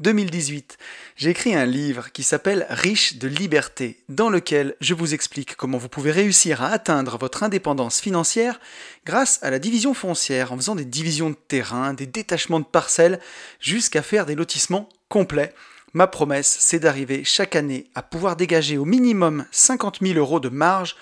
2018, j'ai écrit un livre qui s'appelle Riche de liberté, dans lequel je vous explique comment vous pouvez réussir à atteindre votre indépendance financière grâce à la division foncière, en faisant des divisions de terrain, des détachements de parcelles, jusqu'à faire des lotissements complets. Ma promesse, c'est d'arriver chaque année à pouvoir dégager au minimum 50 000 euros de marge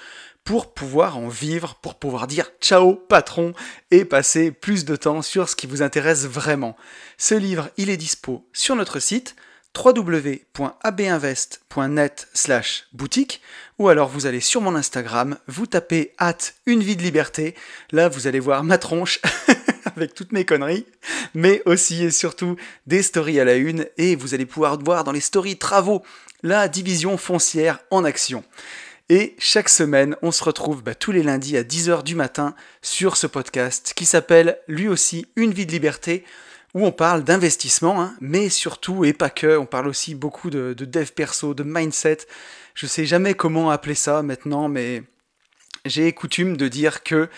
pour pouvoir en vivre, pour pouvoir dire ciao patron et passer plus de temps sur ce qui vous intéresse vraiment. Ce livre, il est dispo sur notre site www.abinvest.net slash boutique ou alors vous allez sur mon Instagram, vous tapez hâte une vie de liberté, là vous allez voir ma tronche avec toutes mes conneries, mais aussi et surtout des stories à la une et vous allez pouvoir voir dans les stories travaux la division foncière en action. Et chaque semaine, on se retrouve bah, tous les lundis à 10h du matin sur ce podcast qui s'appelle lui aussi Une vie de liberté, où on parle d'investissement, hein, mais surtout, et pas que, on parle aussi beaucoup de, de dev perso, de mindset. Je sais jamais comment appeler ça maintenant, mais j'ai coutume de dire que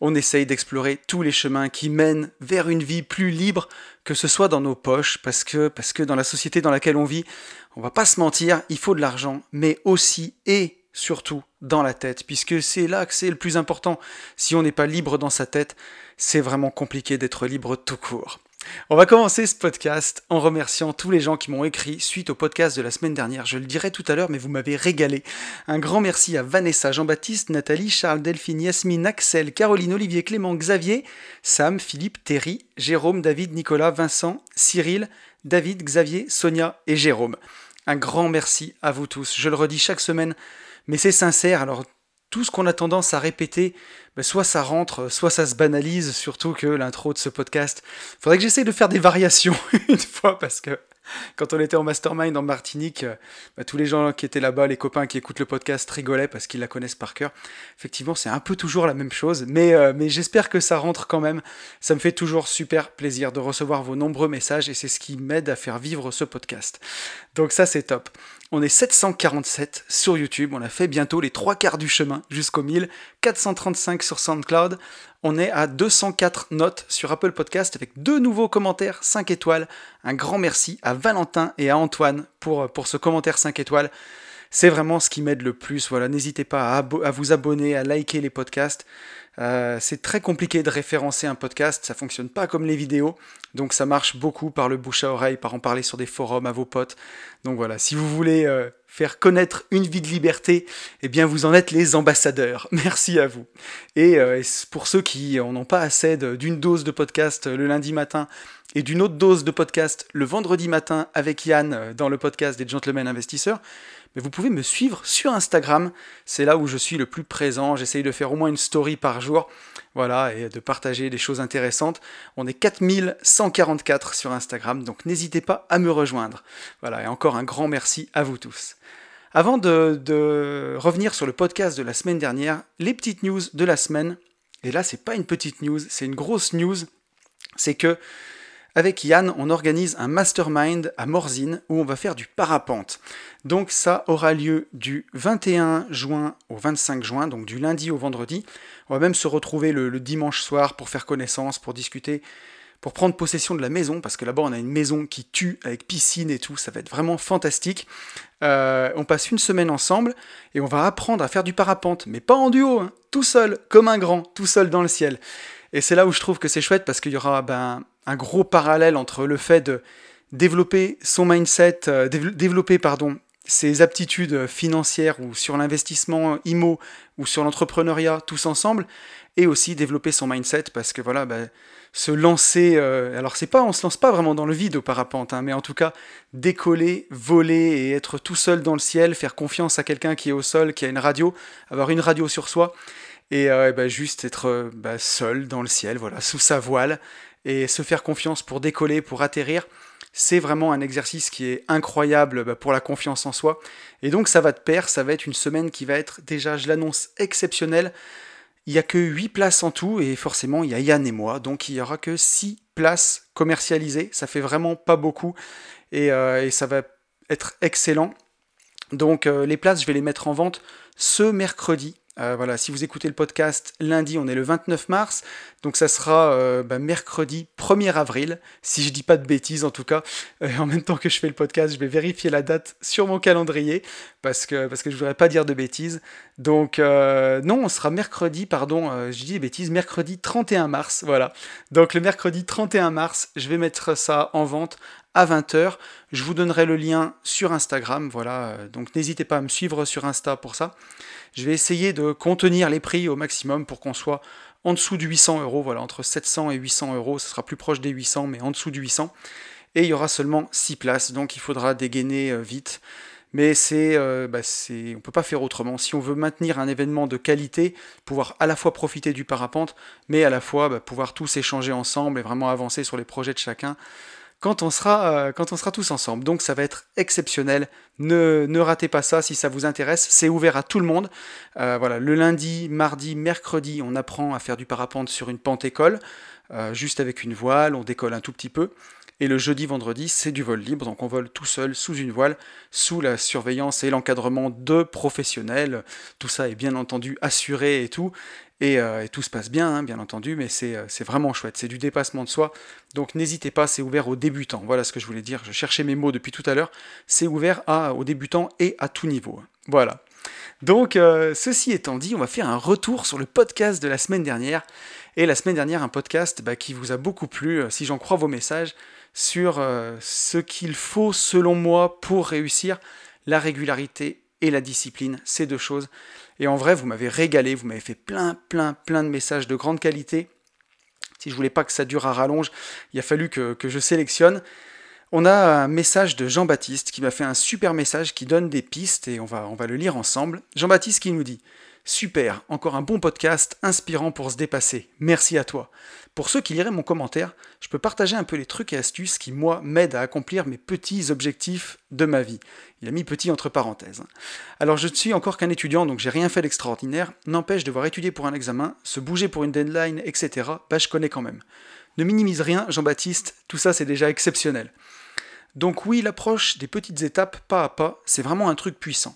on essaye d'explorer tous les chemins qui mènent vers une vie plus libre, que ce soit dans nos poches, parce que, parce que dans la société dans laquelle on vit, on va pas se mentir, il faut de l'argent, mais aussi et surtout dans la tête, puisque c'est là que c'est le plus important. Si on n'est pas libre dans sa tête, c'est vraiment compliqué d'être libre tout court. On va commencer ce podcast en remerciant tous les gens qui m'ont écrit suite au podcast de la semaine dernière. Je le dirai tout à l'heure, mais vous m'avez régalé. Un grand merci à Vanessa, Jean-Baptiste, Nathalie, Charles, Delphine, Yasmine, Axel, Caroline, Olivier, Clément, Xavier, Sam, Philippe, Terry, Jérôme, David, Nicolas, Vincent, Cyril, David, Xavier, Sonia et Jérôme. Un grand merci à vous tous. Je le redis chaque semaine, mais c'est sincère. Alors tout ce qu'on a tendance à répéter, ben, soit ça rentre, soit ça se banalise, surtout que l'intro de ce podcast. Faudrait que j'essaye de faire des variations une fois parce que quand on était en mastermind en Martinique, euh, bah, tous les gens qui étaient là-bas, les copains qui écoutent le podcast rigolaient parce qu'ils la connaissent par cœur. Effectivement, c'est un peu toujours la même chose, mais, euh, mais j'espère que ça rentre quand même. Ça me fait toujours super plaisir de recevoir vos nombreux messages et c'est ce qui m'aide à faire vivre ce podcast. Donc ça, c'est top. On est 747 sur YouTube, on a fait bientôt les trois quarts du chemin jusqu'au 1000, 435 sur SoundCloud, on est à 204 notes sur Apple Podcast avec deux nouveaux commentaires 5 étoiles. Un grand merci à Valentin et à Antoine pour, pour ce commentaire 5 étoiles. C'est vraiment ce qui m'aide le plus. Voilà, n'hésitez pas à, vous abonner, à liker les podcasts. Euh, c'est très compliqué de référencer un podcast, ça fonctionne pas comme les vidéos, donc ça marche beaucoup par le bouche à oreille, par en parler sur des forums à vos potes. Donc voilà, si vous voulez euh, faire connaître une vie de liberté, eh bien vous en êtes les ambassadeurs. Merci à vous. Et euh, pour ceux qui en ont pas assez d'une dose de podcast le lundi matin et d'une autre dose de podcast le vendredi matin avec Yann dans le podcast des Gentlemen Investisseurs, mais vous pouvez me suivre sur Instagram. C'est là où je suis le plus présent. J'essaye de faire au moins une story par jour. Voilà, et de partager des choses intéressantes. On est 4144 sur Instagram, donc n'hésitez pas à me rejoindre. Voilà, et encore un grand merci à vous tous. Avant de, de revenir sur le podcast de la semaine dernière, les petites news de la semaine. Et là, c'est pas une petite news, c'est une grosse news. C'est que avec Yann, on organise un mastermind à Morzine où on va faire du parapente. Donc ça aura lieu du 21 juin au 25 juin, donc du lundi au vendredi. On va même se retrouver le, dimanche soir pour faire connaissance, pour discuter, pour prendre possession de la maison, parce que là-bas on a une maison qui tue avec piscine et tout, ça va être vraiment fantastique. Euh, on passe une semaine ensemble et on va apprendre à faire du parapente, mais pas en duo, hein, tout seul, comme un grand, tout seul dans le ciel. Et c'est là où je trouve que c'est chouette parce qu'il y aura ben, un gros parallèle entre le fait de développer son mindset, euh, développer pardon, ses aptitudes financières ou sur l'investissement IMO ou sur l'entrepreneuriat tous ensemble, et aussi développer son mindset parce que voilà, ben, se lancer, euh, alors c'est pas, on se lance pas vraiment dans le vide au parapente, hein, mais en tout cas décoller, voler et être tout seul dans le ciel, faire confiance à quelqu'un qui est au sol, qui a une radio, avoir une radio sur soi, et euh, bah, juste être euh, bah, seul dans le ciel, voilà, sous sa voile, et se faire confiance pour décoller, pour atterrir. C'est vraiment un exercice qui est incroyable bah, pour la confiance en soi. Et donc ça va de pair, ça va être une semaine qui va être déjà, je l'annonce, exceptionnelle. Il n'y a que 8 places en tout, et forcément, il y a Yann et moi, donc il n'y aura que 6 places commercialisées. Ça fait vraiment pas beaucoup, et, et ça va être excellent. Donc les places, je vais les mettre en vente ce mercredi. Euh, voilà, si vous écoutez le podcast lundi, on est le 29 mars, donc ça sera euh, bah, mercredi 1er avril, si je dis pas de bêtises en tout cas. Euh, en même temps que je fais le podcast, je vais vérifier la date sur mon calendrier parce que parce que je voudrais pas dire de bêtises. Donc non, on sera mercredi, pardon, je dis des bêtises, mercredi 31 mars, voilà. Donc le mercredi 31 mars, je vais mettre ça en vente à 20h. Je vous donnerai le lien sur Instagram, voilà. Donc n'hésitez pas à me suivre sur Insta pour ça. Je vais essayer de contenir les prix au maximum pour qu'on soit en dessous du 800 euros, voilà, entre 700 et 800 euros, ce sera plus proche des 800, mais en dessous du 800. Et il y aura seulement 6 places, donc il faudra dégainer euh, vite. Mais c'est, euh, bah on peut pas faire autrement. Si on veut maintenir un événement de qualité, pouvoir à la fois profiter du parapente, mais à la fois bah, pouvoir tous échanger ensemble et vraiment avancer sur les projets de chacun, quand on sera, euh, quand on sera tous ensemble. Donc ça va être exceptionnel. Ne, ne ratez pas ça si ça vous intéresse. C'est ouvert à tout le monde. Euh, voilà, le lundi, mardi, mercredi, on apprend à faire du parapente sur une pente école, euh, juste avec une voile. On décolle un tout petit peu. Et le jeudi, vendredi, c'est du vol libre, donc on vole tout seul sous une voile, sous la surveillance et l'encadrement de professionnels. Tout ça est bien entendu assuré et tout. Euh, et, tout se passe bien, hein, bien entendu, mais euh, c'est vraiment chouette. C'est du dépassement de soi. Donc n'hésitez pas, c'est ouvert aux débutants. Voilà ce que je voulais dire. Je cherchais mes mots depuis tout à l'heure. C'est ouvert aux débutants et à tout niveau. Voilà. Donc, euh, ceci étant dit, on va faire un retour sur le podcast de la semaine dernière. Et la semaine dernière, un podcast bah, qui vous a beaucoup plu, si j'en crois vos messages, sur ce qu'il faut, selon moi, pour réussir la régularité et la discipline. Ces deux choses. Et en vrai, vous m'avez régalé, vous m'avez fait plein, plein, plein de messages de grande qualité. Si je voulais pas que ça dure à rallonge, il a fallu que, que je sélectionne. On a un message de Jean-Baptiste qui m'a fait un super message qui donne des pistes et on va, on va le lire ensemble. Jean-Baptiste qui nous dit Super, encore un bon podcast inspirant pour se dépasser. Merci à toi. Pour ceux qui liraient mon commentaire, je peux partager un peu les trucs et astuces qui, moi, m'aident à accomplir mes petits objectifs de ma vie. Il a mis petit entre parenthèses. Alors je ne suis encore qu'un étudiant, donc j'ai rien fait d'extraordinaire. N'empêche, devoir étudier pour un examen, se bouger pour une deadline, etc., bah je connais quand même. Ne minimise rien, Jean-Baptiste, tout ça c'est déjà exceptionnel. Donc oui, l'approche des petites étapes, pas à pas, c'est vraiment un truc puissant.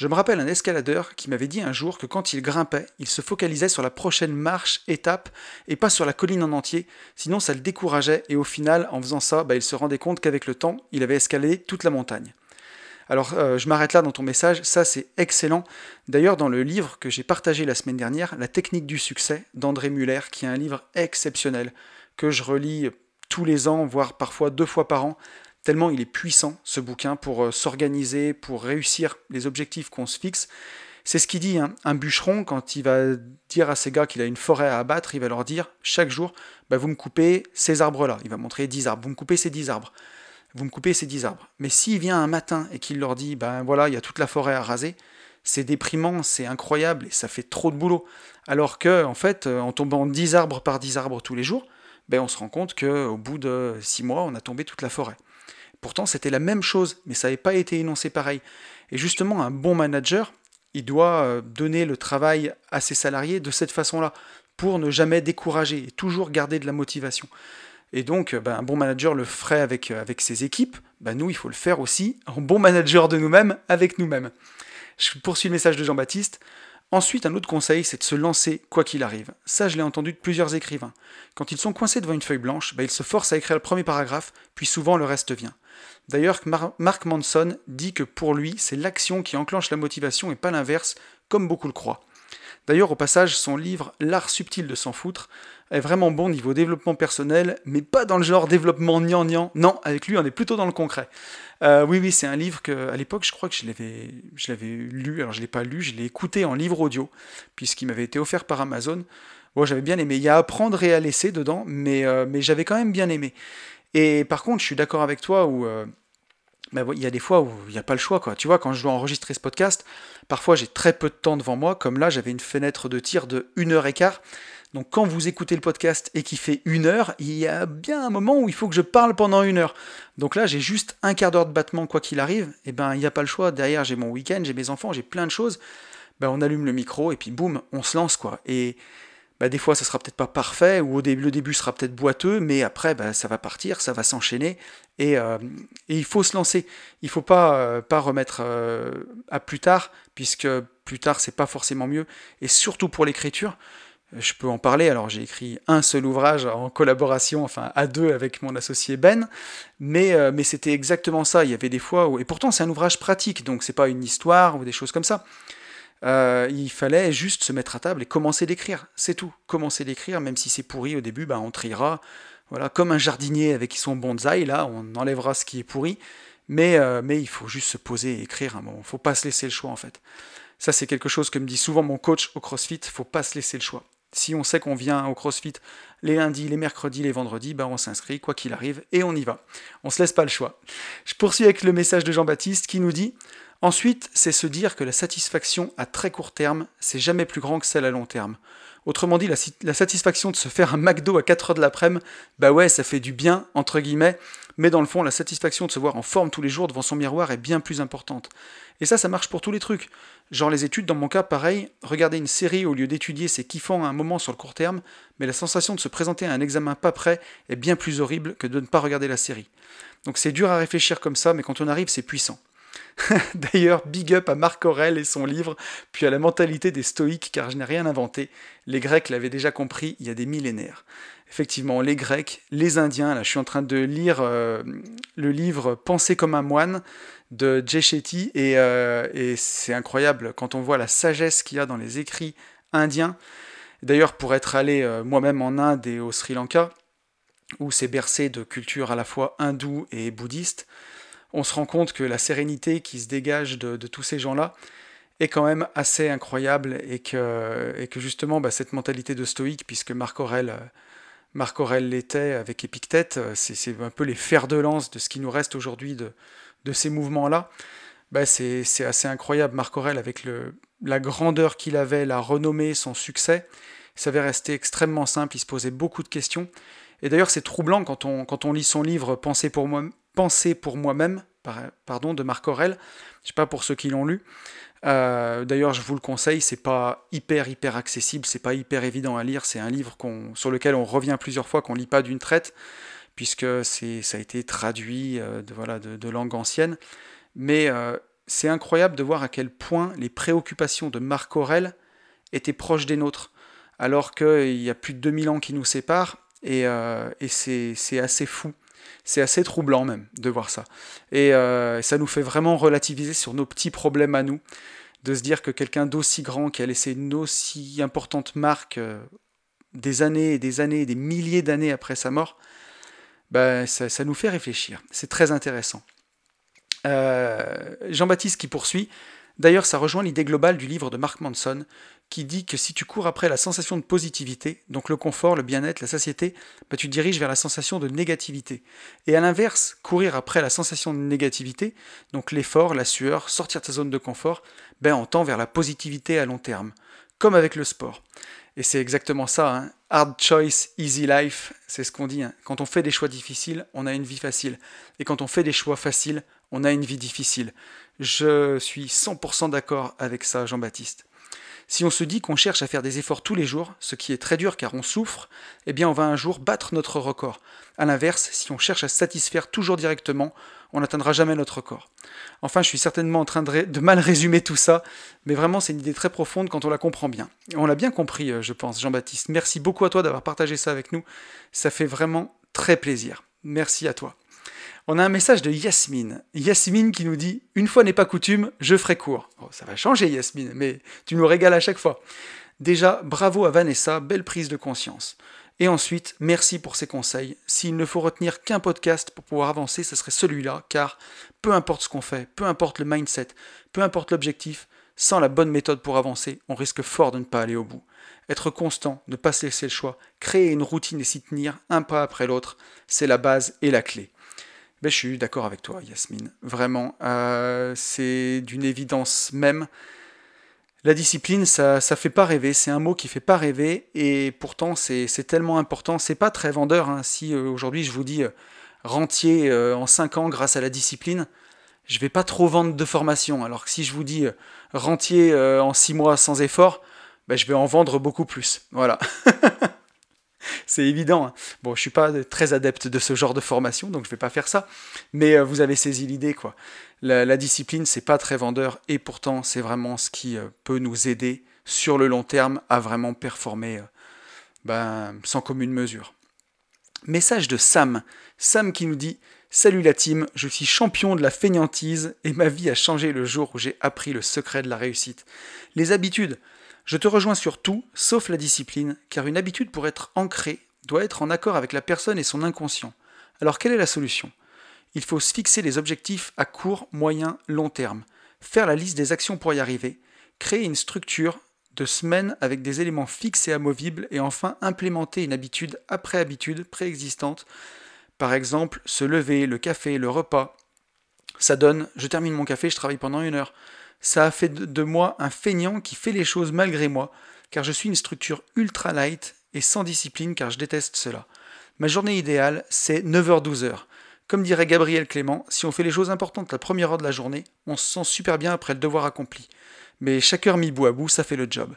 Je me rappelle un escaladeur qui m'avait dit un jour que quand il grimpait, il se focalisait sur la prochaine marche, étape, et pas sur la colline en entier, sinon ça le décourageait, et au final, en faisant ça, bah, il se rendait compte qu'avec le temps, il avait escaladé toute la montagne. Alors euh, je m'arrête là dans ton message, ça c'est excellent. D'ailleurs dans le livre que j'ai partagé la semaine dernière, La technique du succès d'André Muller, qui est un livre exceptionnel, que je relis tous les ans, voire parfois deux fois par an, tellement il est puissant ce bouquin pour euh, s'organiser, pour réussir les objectifs qu'on se fixe. C'est ce qu'il dit, hein. un bûcheron, quand il va dire à ses gars qu'il a une forêt à abattre, il va leur dire chaque jour, bah, vous me coupez ces arbres-là. Il va montrer 10 arbres, vous me coupez ces 10 arbres. Vous me coupez ces 10 arbres. Mais s'il vient un matin et qu'il leur dit, ben voilà, il y a toute la forêt à raser, c'est déprimant, c'est incroyable et ça fait trop de boulot. Alors que, en fait, euh, en tombant 10 arbres par 10 arbres tous les jours, ben on se rend compte qu'au bout de 6 mois, on a tombé toute la forêt. Pourtant, c'était la même chose, mais ça n'avait pas été énoncé pareil. Et justement, un bon manager, il doit euh, donner le travail à ses salariés de cette façon-là, pour ne jamais décourager et toujours garder de la motivation. Et donc, euh, ben, un bon manager le ferait avec, euh, ses équipes, ben, nous, il faut le faire aussi, un bon manager de nous-mêmes, avec nous-mêmes. Je poursuis le message de Jean-Baptiste. Ensuite, un autre conseil, c'est de se lancer quoi qu'il arrive. Ça, je l'ai entendu de plusieurs écrivains. Quand ils sont coincés devant une feuille blanche, ben, ils se forcent à écrire le premier paragraphe, puis souvent le reste vient. D'ailleurs, Mark Manson dit que pour lui, c'est l'action qui enclenche la motivation et pas l'inverse, comme beaucoup le croient. D'ailleurs, au passage, son livre L'art subtil de s'en foutre est vraiment bon niveau développement personnel, mais pas dans le genre développement gnangnan. Non, avec lui, on est plutôt dans le concret. Euh, oui, oui, c'est un livre que, à l'époque, je crois que je l'avais, lu. Alors, je l'ai pas lu, je l'ai écouté en livre audio, puisqu'il m'avait été offert par Amazon. Bon, j'avais bien aimé. Il y a à apprendre et à laisser dedans, mais, euh, mais j'avais quand même bien aimé. Et par contre, je suis d'accord avec toi où euh, bah, il y a des fois où il n'y a pas le choix. Quoi. Tu vois, quand je dois enregistrer ce podcast, parfois j'ai très peu de temps devant moi. Comme là, j'avais une fenêtre de tir de 1 heure et quart. Donc quand vous écoutez le podcast et qu'il fait une heure, il y a bien un moment où il faut que je parle pendant une heure. Donc là, j'ai juste un quart d'heure de battement quoi qu'il arrive. Et eh ben, il n'y a pas le choix. Derrière, j'ai mon week-end, j'ai mes enfants, j'ai plein de choses. ben, on allume le micro et puis boum, on se lance quoi. Et bah, des fois ça sera peut-être pas parfait, ou le début sera peut-être boiteux, mais après bah, ça va partir, ça va s'enchaîner, et, euh, il faut se lancer. Il faut pas, euh, pas remettre euh, à plus tard, puisque plus tard c'est pas forcément mieux, et surtout pour l'écriture. Je peux en parler, alors j'ai écrit un seul ouvrage en collaboration, enfin à deux avec mon associé Ben, mais, mais c'était exactement ça. Il y avait des fois où, et pourtant c'est un ouvrage pratique, donc c'est pas une histoire ou des choses comme ça. Euh, il fallait juste se mettre à table et commencer d'écrire. C'est tout. Commencer d'écrire, même si c'est pourri au début, ben, on triera. Voilà, comme un jardinier avec son bonsaï, là, on enlèvera ce qui est pourri. Mais, euh, mais il faut juste se poser et écrire un moment. Il faut pas se laisser le choix, en fait. Ça, c'est quelque chose que me dit souvent mon coach au CrossFit. Il faut pas se laisser le choix. Si on sait qu'on vient au CrossFit les lundis, les mercredis, les vendredis, ben on s'inscrit, quoi qu'il arrive, et on y va. On se laisse pas le choix. Je poursuis avec le message de Jean-Baptiste qui nous dit Ensuite, c'est se dire que la satisfaction à très court terme, c'est jamais plus grand que celle à long terme. Autrement dit, la, satisfaction de se faire un McDo à 4 heures de l'après-midi, bah ouais, ça fait du bien, entre guillemets, mais dans le fond, la satisfaction de se voir en forme tous les jours devant son miroir est bien plus importante. Et ça, ça marche pour tous les trucs. Genre les études, dans mon cas, pareil, regarder une série au lieu d'étudier, c'est kiffant à un moment sur le court terme, mais la sensation de se présenter à un examen pas prêt est bien plus horrible que de ne pas regarder la série. Donc c'est dur à réfléchir comme ça, mais quand on arrive, c'est puissant. D'ailleurs, big up à Marc Aurel et son livre, puis à la mentalité des stoïques, car je n'ai rien inventé. Les Grecs l'avaient déjà compris il y a des millénaires. Effectivement, les Grecs, les Indiens, là je suis en train de lire euh, le livre Penser comme un moine de Jay Shetty, et, euh, et c'est incroyable quand on voit la sagesse qu'il y a dans les écrits indiens. D'ailleurs, pour être allé euh, moi-même en Inde et au Sri Lanka, où c'est bercé de culture à la fois hindoue et bouddhiste, on se rend compte que la sérénité qui se dégage de, tous ces gens-là est quand même assez incroyable et que, justement bah, cette mentalité de stoïque, puisque Marc Aurel, Marc Aurel l'était avec Épictète, c'est un peu les fers de lance de ce qui nous reste aujourd'hui de, ces mouvements-là. Bah, c'est assez incroyable. Marc Aurel, avec la grandeur qu'il avait, la renommée, son succès, il savait rester extrêmement simple, il se posait beaucoup de questions. Et d'ailleurs, c'est troublant quand on, quand on lit son livre Penser pour moi, Penser pour moi-même, pardon, de Marc Aurel. Je sais pas pour ceux qui l'ont lu. Euh, d'ailleurs, je vous le conseille, c'est pas hyper hyper accessible, c'est pas hyper évident à lire. C'est un livre sur lequel on revient plusieurs fois, qu'on lit pas d'une traite, puisque ça a été traduit euh, de, voilà, de, langue ancienne. Mais euh, c'est incroyable de voir à quel point les préoccupations de Marc Aurel étaient proches des nôtres, alors qu'il y a plus de 2000 ans qui nous séparent, et, et c'est assez fou. C'est assez troublant même de voir ça. Et euh, ça nous fait vraiment relativiser sur nos petits problèmes à nous, de se dire que quelqu'un d'aussi grand qui a laissé une aussi importante marque euh, des années et des années, des milliers d'années après sa mort, ben, ça, nous fait réfléchir. C'est très intéressant. Euh, Jean-Baptiste qui poursuit. D'ailleurs, ça rejoint l'idée globale du livre de Mark Manson, qui dit que si tu cours après la sensation de positivité, donc le confort, le bien-être, la satiété, bah, tu diriges vers la sensation de négativité. Et à l'inverse, courir après la sensation de négativité, donc l'effort, la sueur, sortir de ta zone de confort, ben on tend vers la positivité à long terme, comme avec le sport. Et c'est exactement ça, hein. hard choice, easy life, c'est ce qu'on dit. Hein. Quand on fait des choix difficiles, on a une vie facile. Et quand on fait des choix faciles, on a une vie difficile. Je suis 100% d'accord avec ça, Jean-Baptiste. Si on se dit qu'on cherche à faire des efforts tous les jours, ce qui est très dur car on souffre, eh bien on va un jour battre notre record. A l'inverse, si on cherche à satisfaire toujours directement, on n'atteindra jamais notre record. Enfin, je suis certainement en train de, mal résumer tout ça, mais vraiment c'est une idée très profonde quand on la comprend bien. on l'a bien compris, euh, je pense, Jean-Baptiste. Merci beaucoup à toi d'avoir partagé ça avec nous. Ça fait vraiment très plaisir. Merci à toi. On a un message de Yasmine. Yasmine qui nous dit Une fois n'est pas coutume, je ferai court. Oh, ça va changer, Yasmine, mais tu nous régales à chaque fois. Déjà, bravo à Vanessa, belle prise de conscience. Et ensuite, merci pour ces conseils. S'il ne faut retenir qu'un podcast pour pouvoir avancer, ce serait celui-là, car peu importe ce qu'on fait, peu importe le mindset, peu importe l'objectif, sans la bonne méthode pour avancer, on risque fort de ne pas aller au bout. Être constant, ne pas se laisser le choix, créer une routine et s'y tenir un pas après l'autre, c'est la base et la clé. Ben, je suis d'accord avec toi, Yasmine. Vraiment, euh, c'est d'une évidence même. La discipline, ça, ça fait pas rêver. C'est un mot qui fait pas rêver, et pourtant c'est tellement important. C'est pas très vendeur. Hein. Si euh, aujourd'hui je vous dis euh, rentier en 5 ans grâce à la discipline, je vais pas trop vendre de formation. Alors que si je vous dis rentier en 6 mois sans effort, ben, je vais en vendre beaucoup plus. Voilà. c'est évident. Hein. Bon, je suis pas très adepte de ce genre de formation, donc je vais pas faire ça. Mais euh, vous avez saisi l'idée, quoi. La, discipline, c'est pas très vendeur, et pourtant, c'est vraiment ce qui euh, peut nous aider sur le long terme à vraiment performer euh, ben, sans commune mesure. Message de Sam. Sam qui nous dit Salut la team, je suis champion de la fainéantise et ma vie a changé le jour où j'ai appris le secret de la réussite. Les habitudes. Je te rejoins sur tout, sauf la discipline, car une habitude pour être ancrée doit être en accord avec la personne et son inconscient. Alors quelle est la solution? Il faut se fixer des objectifs à court, moyen, long terme, faire la liste des actions pour y arriver, créer une structure de semaines avec des éléments fixes et amovibles, et enfin implémenter une habitude après habitude préexistante par exemple, se lever, le café, le repas. Ça donne, je termine mon café, je travaille pendant une heure. Ça a fait de moi un feignant qui fait les choses malgré moi, car je suis une structure ultra light et sans discipline, car je déteste cela. Ma journée idéale, c'est 9h-12h. Comme dirait Gabriel Clément, si on fait les choses importantes la première heure de la journée, on se sent super bien après le devoir accompli. Mais chaque heure mis bout à bout, ça fait le job.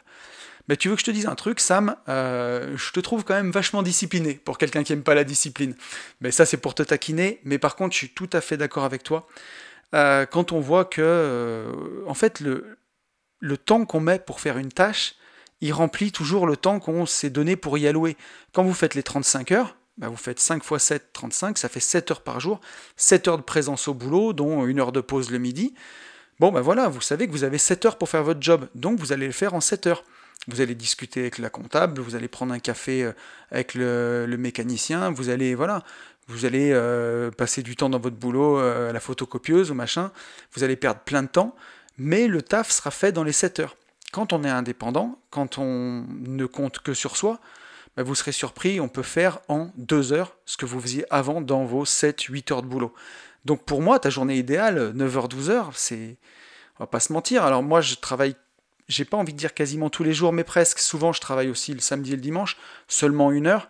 Mais tu veux que je te dise un truc, Sam? Euh, Je te trouve quand même vachement discipliné pour quelqu'un qui aime pas la discipline. Mais ça, c'est pour te taquiner. Mais par contre, je suis tout à fait d'accord avec toi. Euh, quand on voit que, euh, en fait, le, le temps qu'on met pour faire une tâche, il remplit toujours le temps qu'on s'est donné pour y allouer. Quand vous faites les 35 heures, bah vous faites 5 x 7, 35, ça fait 7 heures par jour, 7 heures de présence au boulot, dont une heure de pause le midi. Bon, ben voilà, vous savez que vous avez 7 heures pour faire votre job, donc vous allez le faire en 7 heures. Vous allez discuter avec la comptable, vous allez prendre un café euh, avec le, mécanicien, vous allez voilà, vous allez euh, passer du temps dans votre boulot euh, à la photocopieuse ou machin, vous allez perdre plein de temps, mais le taf sera fait dans les 7 heures. Quand on est indépendant, quand on ne compte que sur soi, bah, vous serez surpris, on peut faire en 2 heures ce que vous faisiez avant dans vos 7-8 heures de boulot. Donc pour moi, ta journée idéale, 9h-12h, c'est... On va pas se mentir. Alors moi, je travaille j'ai pas envie de dire quasiment tous les jours, mais presque. Souvent, je travaille aussi le samedi et le dimanche, seulement une heure,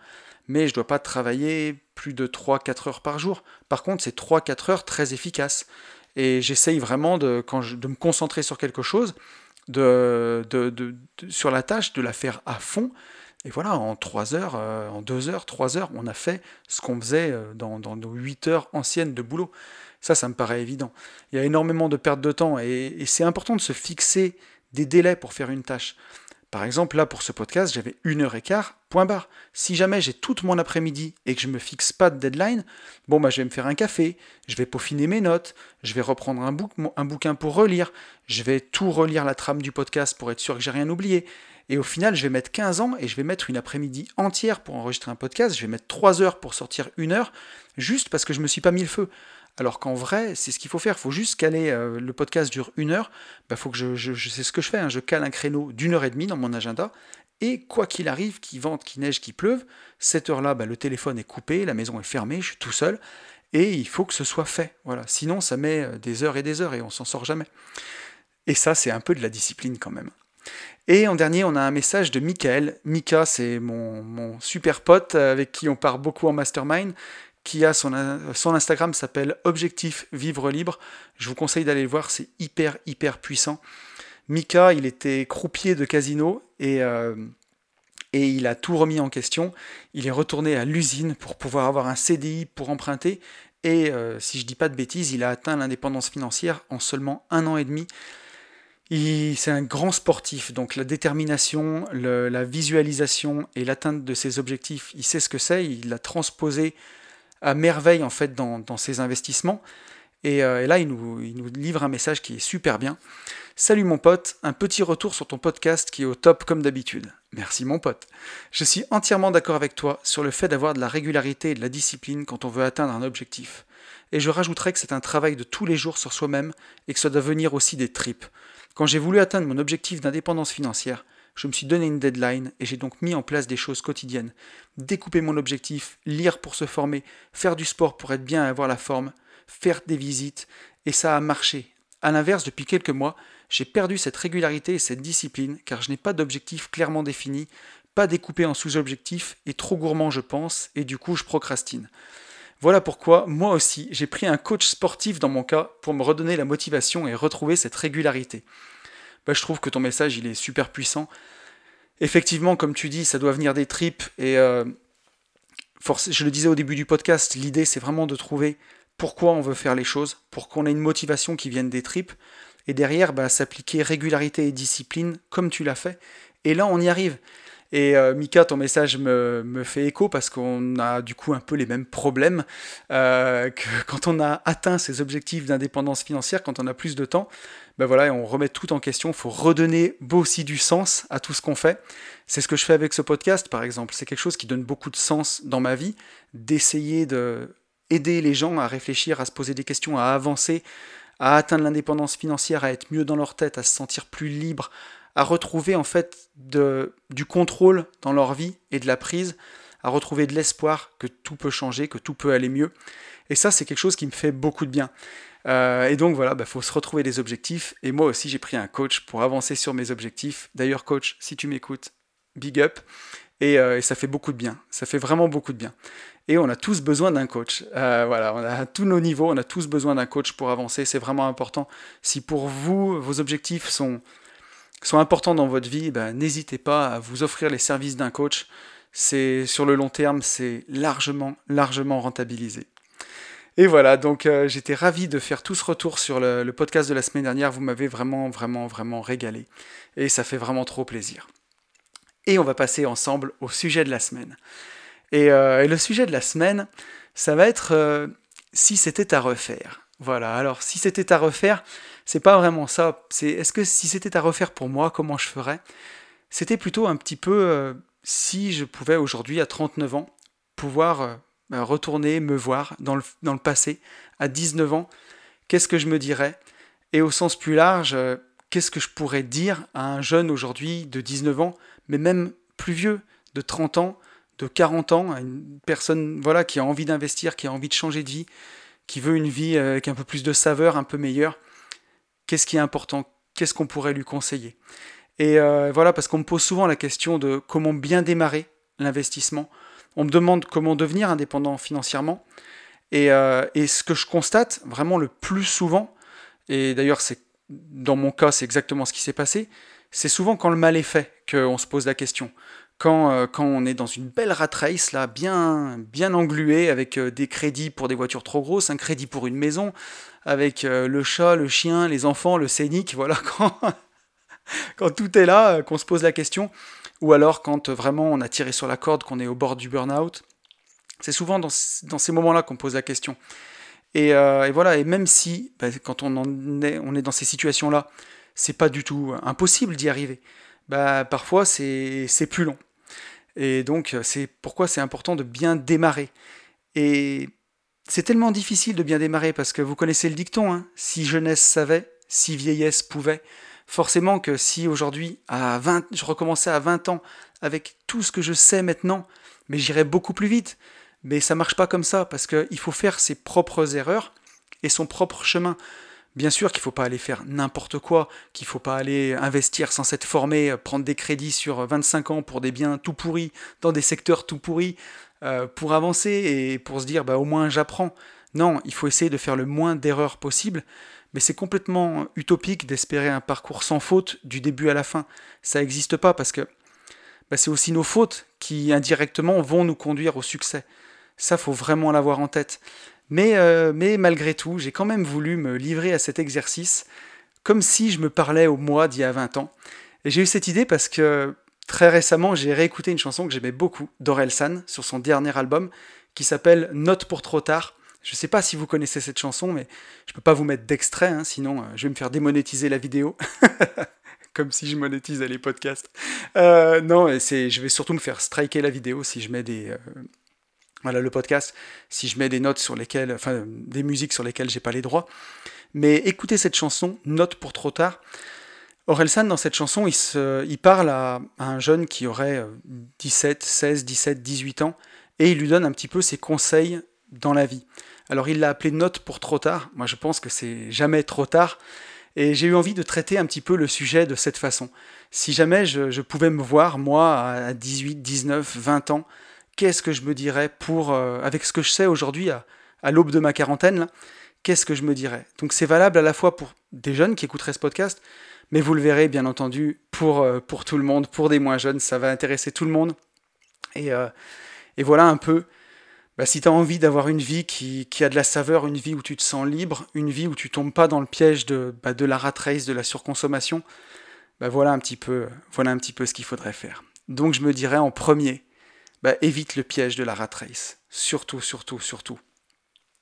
mais je dois pas travailler plus de 3-4 heures par jour. Par contre, c'est 3-4 heures très efficaces. Et j'essaye vraiment de, quand de me concentrer sur quelque chose, de, de, sur la tâche, de la faire à fond. Et voilà, en 3 heures, euh, en 2 heures, 3 heures, on a fait ce qu'on faisait euh, dans, nos 8 heures anciennes de boulot. Ça, ça me paraît évident. Il y a énormément de perte de temps et c'est important de se fixer des délais pour faire une tâche. Par exemple, là, pour ce podcast, j'avais une heure et quart, point barre. Si jamais j'ai toute mon après-midi et que je ne me fixe pas de deadline, bon, bah, je vais me faire un café, je vais peaufiner mes notes, je vais reprendre un, bouquin pour relire, je vais tout relire la trame du podcast pour être sûr que j'ai rien oublié. Et au final, je vais mettre 15 ans et je vais mettre une après-midi entière pour enregistrer un podcast. Je vais mettre 3 heures pour sortir une heure, juste parce que je ne me suis pas mis le feu. Alors qu'en vrai, c'est ce qu'il faut faire. Il faut juste caler, euh, le podcast dure une heure, bah, faut que je, sais ce que je fais, hein. je cale un créneau d'une heure et demie dans mon agenda, et quoi qu'il arrive, qu'il vente, qu'il neige, qu'il pleuve, cette heure-là, bah, le téléphone est coupé, la maison est fermée, je suis tout seul, et il faut que ce soit fait. Voilà. Sinon, ça met euh, des heures et des heures, et on s'en sort jamais. Et ça, c'est un peu de la discipline quand même. Et en dernier, on a un message de Michael. Mika, c'est mon, mon, super pote avec qui on part beaucoup en mastermind, qui a son, son Instagram s'appelle Objectif Vivre Libre. Je vous conseille d'aller le voir, c'est hyper hyper puissant. Mika, il était croupier de casino et, euh, et il a tout remis en question. Il est retourné à l'usine pour pouvoir avoir un CDI pour emprunter. Et euh, si je dis pas de bêtises, il a atteint l'indépendance financière en seulement un an et demi. C'est un grand sportif, donc la détermination, la visualisation et l'atteinte de ses objectifs, il sait ce que c'est, il l'a transposé à merveille en fait dans, ses investissements. Euh, et, là, il nous, il nous, livre un message qui est super bien. Salut mon pote, un petit retour sur ton podcast qui est au top comme d'habitude. Merci mon pote. Je suis entièrement d'accord avec toi sur le fait d'avoir de la régularité et de la discipline quand on veut atteindre un objectif. Et je rajouterais que c'est un travail de tous les jours sur soi-même et que ça doit venir aussi des tripes. Quand j'ai voulu atteindre mon objectif d'indépendance financière, je me suis donné une deadline et j'ai donc mis en place des choses quotidiennes. Découper mon objectif, lire pour se former, faire du sport pour être bien et avoir la forme, faire des visites, et ça a marché. A l'inverse, depuis quelques mois, j'ai perdu cette régularité et cette discipline car je n'ai pas d'objectif clairement défini, pas découpé en sous-objectifs et trop gourmand je pense, et du coup je procrastine. Voilà pourquoi, moi aussi, j'ai pris un coach sportif dans mon cas pour me redonner la motivation et retrouver cette régularité. Bah, je trouve que ton message, il est super puissant. Effectivement, comme tu dis, ça doit venir des tripes. Et euh, je le disais au début du podcast, l'idée, c'est vraiment de trouver pourquoi on veut faire les choses, pour qu'on ait une motivation qui vienne des tripes. Et derrière, bah, s'appliquer régularité et discipline, comme tu l'as fait. Et là, on y arrive. Et euh, Mika, ton message me, fait écho parce qu'on a du coup un peu les mêmes problèmes euh, que quand on a atteint ses objectifs d'indépendance financière, quand on a plus de temps. Ben voilà, on remet tout en question. Il faut redonner aussi du sens à tout ce qu'on fait. C'est ce que je fais avec ce podcast, par exemple. C'est quelque chose qui donne beaucoup de sens dans ma vie, d'essayer de aider les gens à réfléchir, à se poser des questions, à avancer, à atteindre l'indépendance financière, à être mieux dans leur tête, à se sentir plus libre, à retrouver en fait du contrôle dans leur vie et de la prise, à retrouver de l'espoir que tout peut changer, que tout peut aller mieux. Et ça, c'est quelque chose qui me fait beaucoup de bien. Euh, et donc voilà, il bah, faut se retrouver des objectifs. Et moi aussi, j'ai pris un coach pour avancer sur mes objectifs. D'ailleurs, coach, si tu m'écoutes, big up. Et, euh, ça fait beaucoup de bien. Ça fait vraiment beaucoup de bien. Et on a tous besoin d'un coach. Euh, voilà, à tous nos niveaux, on a tous besoin d'un coach pour avancer. C'est vraiment important. Si pour vous, vos objectifs sont sont importants dans votre vie, ben, n'hésitez pas à vous offrir les services d'un coach. C'est sur le long terme, c'est largement, largement rentabilisé. Et voilà, donc euh, j'étais ravi de faire tout ce retour sur le, podcast de la semaine dernière. Vous m'avez vraiment, vraiment, vraiment régalé. Et ça fait vraiment trop plaisir. Et on va passer ensemble au sujet de la semaine. Et, euh, le sujet de la semaine, ça va être euh, si c'était à refaire. Voilà, alors si c'était à refaire, c'est pas vraiment ça. C'est est-ce que si c'était à refaire pour moi, comment je ferais? C'était plutôt un petit peu si je pouvais aujourd'hui, à 39 ans, pouvoir retourner me voir dans le, dans le passé, à 19 ans, qu'est-ce que je me dirais? Et au sens plus large, euh, qu'est-ce que je pourrais dire à un jeune aujourd'hui de 19 ans, mais même plus vieux, de 30 ans, de 40 ans, à une personne voilà, qui a envie d'investir, qui a envie de changer de vie, qui veut une vie avec un peu plus de saveur, un peu meilleure qu'est-ce qui est important, qu'est-ce qu'on pourrait lui conseiller? Et euh, voilà, parce qu'on me pose souvent la question de comment bien démarrer l'investissement. On me demande comment devenir indépendant financièrement. Et, euh, et, ce que je constate vraiment le plus souvent, et d'ailleurs c'est dans mon cas c'est exactement ce qui s'est passé, c'est souvent quand le mal est fait qu'on se pose la question. Quand, euh, quand, on est dans une belle rat race, là, bien, bien englué, avec des crédits pour des voitures trop grosses, un crédit pour une maison, avec euh, le chat, le chien, les enfants, le scénic, voilà, quand, quand tout est là, euh, qu'on se pose la question, ou alors quand euh, vraiment on a tiré sur la corde, qu'on est au bord du burn-out. C'est souvent dans, ces moments-là qu'on pose la question. Et, voilà, et même si, bah, quand on, est, dans ces situations-là, c'est pas du tout impossible d'y arriver, bah, parfois c'est plus long. Et donc, c'est pourquoi c'est important de bien démarrer. Et c'est tellement difficile de bien démarrer parce que vous connaissez le dicton, hein. si jeunesse savait, si vieillesse pouvait. Forcément que si aujourd'hui, à 20, je recommençais à 20 ans avec tout ce que je sais maintenant, mais j'irais beaucoup plus vite. Mais ça marche pas comme ça parce qu'il faut faire ses propres erreurs et son propre chemin. Bien sûr qu'il ne faut pas aller faire n'importe quoi, qu'il ne faut pas aller investir sans s'être formé, prendre des crédits sur 25 ans pour des biens tout pourris, dans des secteurs tout pourris, euh, pour avancer et pour se dire bah, au moins j'apprends. Non, il faut essayer de faire le moins d'erreurs possible, mais c'est complètement utopique d'espérer un parcours sans faute du début à la fin. Ça n'existe pas parce que bah, c'est aussi nos fautes qui indirectement vont nous conduire au succès. Ça, faut vraiment l'avoir en tête. Mais, euh, mais malgré tout, j'ai quand même voulu me livrer à cet exercice comme si je me parlais au mois d'il y a 20 ans. Et j'ai eu cette idée parce que Très récemment, j'ai réécouté une chanson que j'aimais beaucoup d'Orelsan sur son dernier album qui s'appelle Note pour trop tard. Je ne sais pas si vous connaissez cette chanson, mais je ne peux pas vous mettre d'extrait, hein, sinon euh, je vais me faire démonétiser la vidéo. Comme si je monétisais les podcasts. Euh, non, je vais surtout me faire striker la vidéo si je mets des. Euh, voilà, le podcast, si je mets des notes sur lesquelles. Enfin, des musiques sur lesquelles j'ai pas les droits. Mais écoutez cette chanson, Note pour trop tard. Orelsan, dans cette chanson, il, parle à, un jeune qui aurait 17, 16, 17, 18 ans, et il lui donne un petit peu ses conseils dans la vie. Alors il l'a appelé note pour trop tard, moi je pense que c'est jamais trop tard, et j'ai eu envie de traiter un petit peu le sujet de cette façon. Si jamais je, pouvais me voir, moi, à 18, 19, 20 ans, qu'est-ce que je me dirais pour, euh, avec ce que je sais aujourd'hui à, l'aube de ma quarantaine, qu'est-ce que je me dirais? Donc c'est valable à la fois pour des jeunes qui écouteraient ce podcast, Mais vous le verrez, bien entendu, pour, euh, pour tout le monde, pour des moins jeunes, ça va intéresser tout le monde. Et, euh, et voilà un peu, bah, si tu as envie d'avoir une vie qui, a de la saveur, une vie où tu te sens libre, une vie où tu tombes pas dans le piège de, bah, la rat race, de la surconsommation, bah, voilà, un petit peu, voilà un petit peu ce qu'il faudrait faire. Donc je me dirais en premier, évite le piège de la rat race. Surtout, surtout, surtout.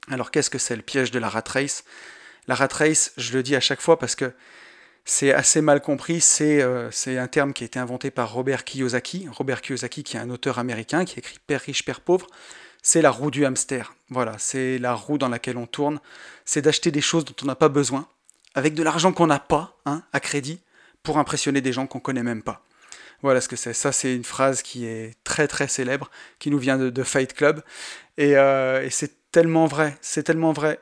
Alors qu'est-ce que c'est le piège de la rat race? La rat race, je le dis à chaque fois parce que c'est assez mal compris, euh, c'est un terme qui a été inventé par Robert Kiyosaki. Robert Kiyosaki qui est un auteur américain qui écrit Père riche, Père pauvre. C'est la roue du hamster. Voilà, c'est la roue dans laquelle on tourne. C'est d'acheter des choses dont on n'a pas besoin, avec de l'argent qu'on n'a pas, hein, à crédit, pour impressionner des gens qu'on connaît même pas. Voilà ce que c'est. Ça, c'est une phrase qui est très très célèbre, qui nous vient de, Fight Club. Euh, et, c'est tellement vrai, c'est tellement vrai.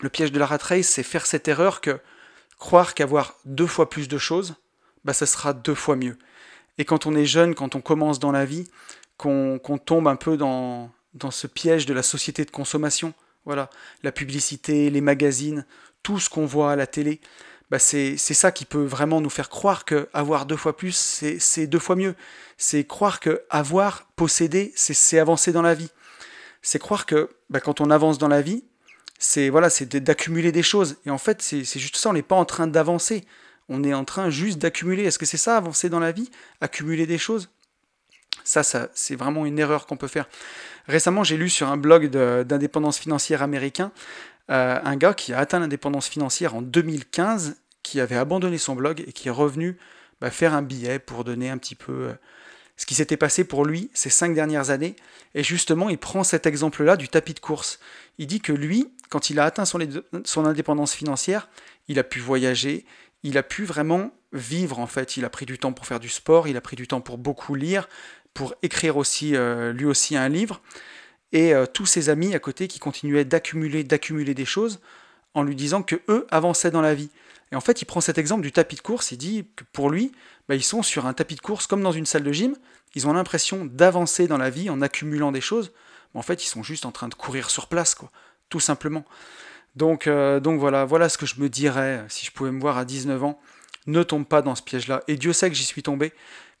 Le piège de la rat race, c'est faire cette erreur que croire qu'avoir deux fois plus de choses, bah, ça sera deux fois mieux. Et quand on est jeune, quand on commence dans la vie, qu'on tombe un peu dans, dans ce piège de la société de consommation, voilà, la publicité, les magazines, tout ce qu'on voit à la télé, bah c'est ça qui peut vraiment nous faire croire que avoir deux fois plus, c'est deux fois mieux. C'est croire que avoir, posséder, c'est avancer dans la vie. C'est croire que bah, quand on avance dans la vie, c'est voilà, c'est d'accumuler des choses. Et en fait, c'est juste ça, on n'est pas en train d'avancer. On est en train juste d'accumuler. Est-ce que c'est ça, avancer dans la vie? Accumuler des choses ça, c'est vraiment une erreur qu'on peut faire. Récemment, j'ai lu sur un blog d'indépendance financière américain euh, un gars qui a atteint l'indépendance financière en 2015 qui avait abandonné son blog et qui est revenu bah, faire un billet pour donner un petit peu euh, ce qui s'était passé pour lui ces cinq dernières années. Et justement, il prend cet exemple-là du tapis de course. Il dit que lui, quand il a atteint son, son indépendance financière, il a pu voyager, il a pu vraiment vivre en fait. Il a pris du temps pour faire du sport, il a pris du temps pour beaucoup lire, pour écrire aussi euh, lui aussi un livre. Et euh, tous ses amis à côté qui continuaient d'accumuler, d'accumuler des choses en lui disant que eux avançaient dans la vie. Et en fait, il prend cet exemple du tapis de course, il dit que pour lui, bah, ils sont sur un tapis de course comme dans une salle de gym, ils ont l'impression d'avancer dans la vie en accumulant des choses, mais en fait, ils sont juste en train de courir sur place, tout simplement. Donc, euh, donc voilà, voilà ce que je me dirais si je pouvais me voir à 19 ans. Ne tombe pas dans ce piège-là. Et Dieu sait que j'y suis tombé,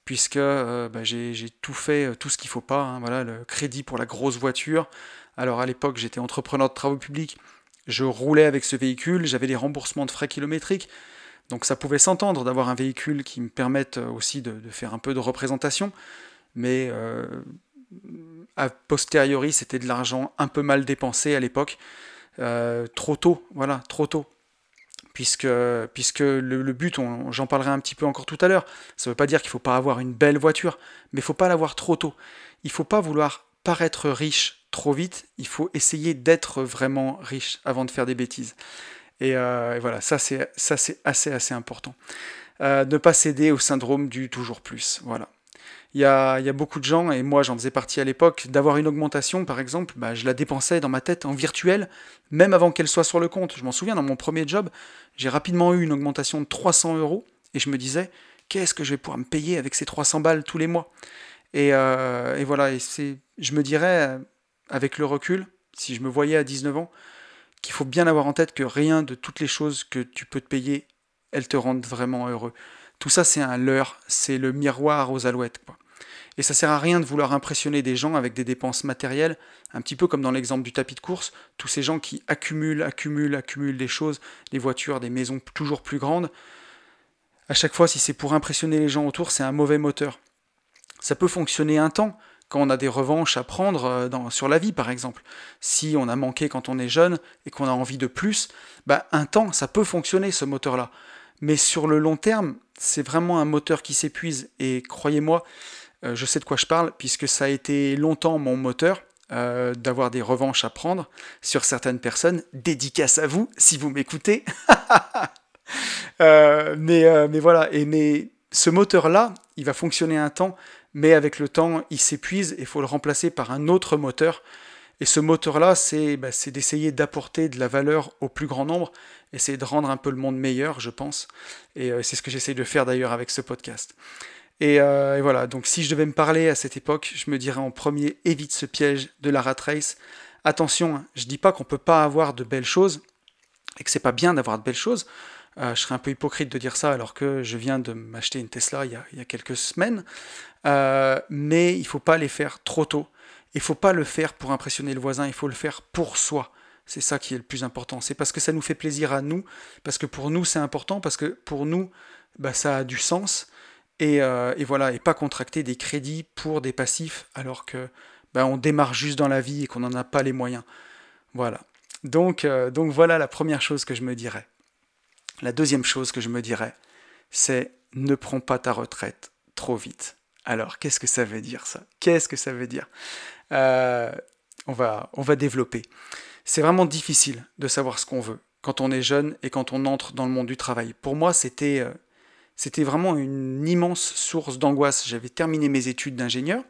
puisque euh, bah, j'ai tout fait, euh, tout ce qu'il faut pas. Hein, le crédit pour la grosse voiture. Alors à l'époque, j'étais entrepreneur de travaux publics, je roulais avec ce véhicule, j'avais des remboursements de frais kilométriques, donc ça pouvait s'entendre d'avoir un véhicule qui me permette aussi de, faire un peu de représentation, mais euh, a posteriori c'était de l'argent un peu mal dépensé à l'époque, euh, trop tôt, voilà, trop tôt. Puisque, puisque le, but, j'en parlerai un petit peu encore tout à l'heure, ça ne veut pas dire qu'il ne faut pas avoir une belle voiture, mais il ne faut pas l'avoir trop tôt. Il ne faut pas vouloir paraître riche trop vite, il faut essayer d'être vraiment riche avant de faire des bêtises. Et, euh, voilà, ça c'est assez assez important. Euh, ne pas céder au syndrome du toujours plus. Voilà. Il y, a, beaucoup de gens, et moi j'en faisais partie à l'époque, d'avoir une augmentation, par exemple, bah, je la dépensais dans ma tête en virtuel, même avant qu'elle soit sur le compte. Je m'en souviens, dans mon premier job, j'ai rapidement eu une augmentation de 300 euros, et je me disais, qu'est-ce que je vais pouvoir me payer avec ces 300 balles tous les mois? Et, euh, et, voilà, je me dirais, avec le recul, si je me voyais à 19 ans, qu'il faut bien avoir en tête que rien de toutes les choses que tu peux te payer, elles te rendent vraiment heureux. Tout ça, c'est un leurre, c'est le miroir aux alouettes. Quoi. Et ça sert à rien de vouloir impressionner des gens avec des dépenses matérielles, un petit peu comme dans l'exemple du tapis de course, tous ces gens qui accumulent, accumulent, accumulent des choses, des voitures, des maisons toujours plus grandes. À chaque fois, si c'est pour impressionner les gens autour, c'est un mauvais moteur. Ça peut fonctionner un temps, quand on a des revanches à prendre euh, sur la vie, par exemple. Si on a manqué quand on est jeune et qu'on a envie de plus, bah, un temps, ça peut fonctionner, ce moteur-là. Mais sur le long terme, c'est vraiment un moteur qui s'épuise. Et croyez-moi, euh, je sais de quoi je parle, puisque ça a été longtemps mon moteur. Euh, d'avoir des revanches à prendre sur certaines personnes. Dédicace à vous si vous m'écoutez. mais, mais voilà, et mais ce moteur-là, il va fonctionner un temps, mais avec le temps, il s'épuise et il faut le remplacer par un autre moteur. Et ce moteur-là, c'est bah, d'essayer d'apporter de la valeur au plus grand nombre, essayer de rendre un peu le monde meilleur, je pense. Et euh, c'est ce que j'essaye de faire d'ailleurs avec ce podcast. Euh, et, voilà, donc si je devais me parler à cette époque, je me dirais en premier, évite ce piège de la rat race. Attention, hein, je dis pas qu'on peut pas avoir de belles choses et que c'est pas bien d'avoir de belles choses. je serais un peu hypocrite de dire ça alors que je viens de m'acheter une Tesla il y a, quelques semaines. mais il ne faut pas les faire trop tôt. Il ne faut pas le faire pour impressionner le voisin, il faut le faire pour soi. C'est ça qui est le plus important. C'est parce que ça nous fait plaisir à nous, parce que pour nous c'est important, parce que pour nous bah, ça a du sens. Et, euh, voilà, et pas contracter des crédits pour des passifs alors que bah, on démarre juste dans la vie et qu'on n'en a pas les moyens. Voilà. Donc, euh, donc voilà la première chose que je me dirais. La deuxième chose que je me dirais, c'est ne prends pas ta retraite trop vite. Alors, qu'est-ce que ça veut dire ça? Qu'est-ce que ça veut dire? Euh, on, va, on va développer. C'est vraiment difficile de savoir ce qu'on veut quand on est jeune et quand on entre dans le monde du travail. Pour moi, c'était c'était vraiment une immense source d'angoisse. J'avais terminé mes études d'ingénieur,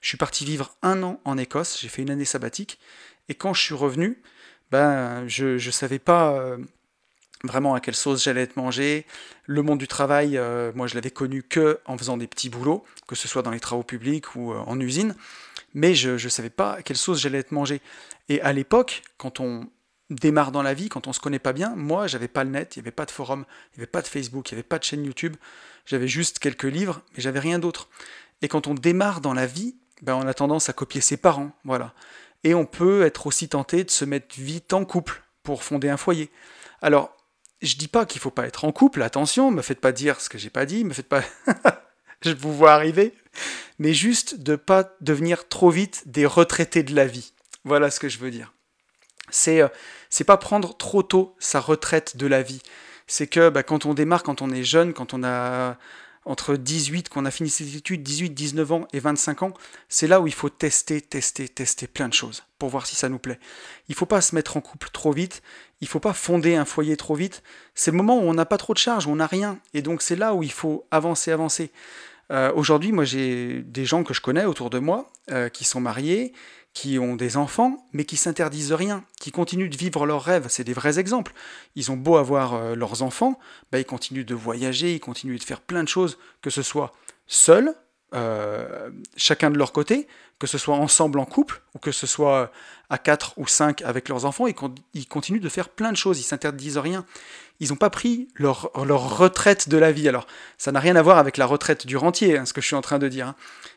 je suis parti vivre un an en Écosse, j'ai fait une année sabbatique, et quand je suis revenu, ben, je ne savais pas euh, vraiment à quelle sauce j'allais être mangé. Le monde du travail, euh, moi je l'avais connu que en faisant des petits boulots, que ce soit dans les travaux publics ou en usine mais je ne savais pas à quelle sauce j'allais être mangé. Et à l'époque, quand on démarre dans la vie, quand on se connaît pas bien, moi, j'avais pas le net, il n'y avait pas de forum, il n'y avait pas de Facebook, il n'y avait pas de chaîne YouTube, j'avais juste quelques livres, mais j'avais rien d'autre. Et quand on démarre dans la vie, ben, on a tendance à copier ses parents, voilà. Et on peut être aussi tenté de se mettre vite en couple pour fonder un foyer. Alors, je dis pas qu'il faut pas être en couple, attention, me faites pas dire ce que j'ai pas dit, me faites pas je vous vois arriver, mais juste de pas devenir trop vite des retraités de la vie. Voilà ce que je veux dire. C'est euh, c'est pas prendre trop tôt sa retraite de la vie. C'est que bah, quand on démarre, quand on est jeune, quand on a entre 18, qu'on a fini ses études, 18, 19 ans et 25 ans, c'est là où il faut tester, tester, tester plein de choses pour voir si ça nous plaît. Il faut pas se mettre en couple trop vite, il faut pas fonder un foyer trop vite. C'est le moment où on n'a pas trop de charges, on n'a rien, et donc c'est là où il faut avancer, avancer. Euh, aujourd'hui, moi, j'ai des gens que je connais autour de moi euh, qui sont mariés, qui ont des enfants, mais qui s'interdisent rien, qui continuent de vivre leurs rêves. C'est des vrais exemples. Ils ont beau avoir euh, leurs enfants, bah, ils continuent de voyager, ils continuent de faire plein de choses, que ce soit seuls, chacun de leur côté, que ce soit ensemble en couple, ou que ce soit à 4 ou 5 avec leurs enfants, ils, continuent de faire plein de choses, ils s'interdisent rien ils n'ont pas pris leur, retraite de la vie. Alors, ça n'a rien à voir avec la retraite du rentier, hein, ce que je suis en train de dire. Hein.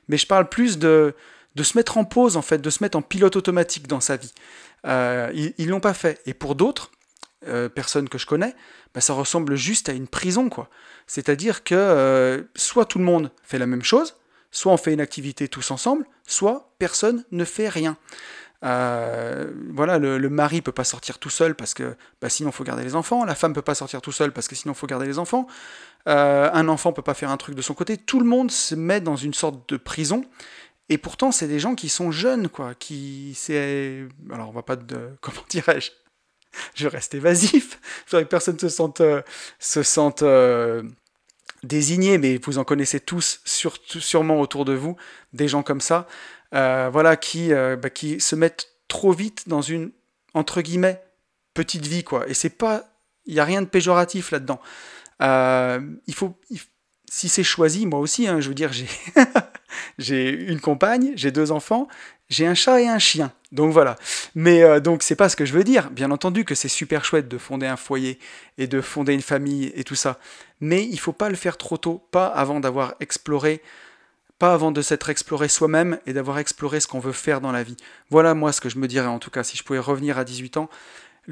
Mais je parle plus de, de se mettre en pause, en fait, de se mettre en pilote automatique dans sa vie. Euh, ils ne l'ont pas fait. Et pour d'autres, euh, personnes que je connais, bah, ça ressemble juste à une prison, quoi. C'est-à-dire que euh, soit tout le monde fait la même chose, soit on fait une activité tous ensemble, soit personne ne fait rien. Voilà, le, le, mari peut pas sortir tout seul parce que bah, sinon faut garder les enfants. La femme peut pas sortir tout seul parce que sinon faut garder les enfants. Un enfant peut pas faire un truc de son côté. Tout le monde se met dans une sorte de prison. Et pourtant, c'est des gens qui sont jeunes, quoi. Qui c'est alors on va pas de comment dirais-je? Je reste évasif. Je que personne se sente euh, se sente désigné, mais vous en connaissez tous, sûrement autour de vous, des gens comme ça. Euh, voilà, qui, euh, bah, qui se mettent trop vite dans une, entre guillemets, petite vie, quoi. Et c'est pas, il n'y a rien de péjoratif là-dedans. Euh, il faut, si c'est choisi, moi aussi, hein, je veux dire, j'ai, j'ai une compagne, j'ai deux enfants, j'ai un chat et un chien. Donc voilà. Mais donc c'est pas ce que je veux dire. Bien entendu que c'est super chouette de fonder un foyer et de fonder une famille et tout ça. Mais il faut pas le faire trop tôt, pas avant d'avoir exploré pas avant de s'être exploré soi-même et d'avoir exploré ce qu'on veut faire dans la vie. Voilà moi ce que je me dirais en tout cas si je pouvais revenir à 18 ans.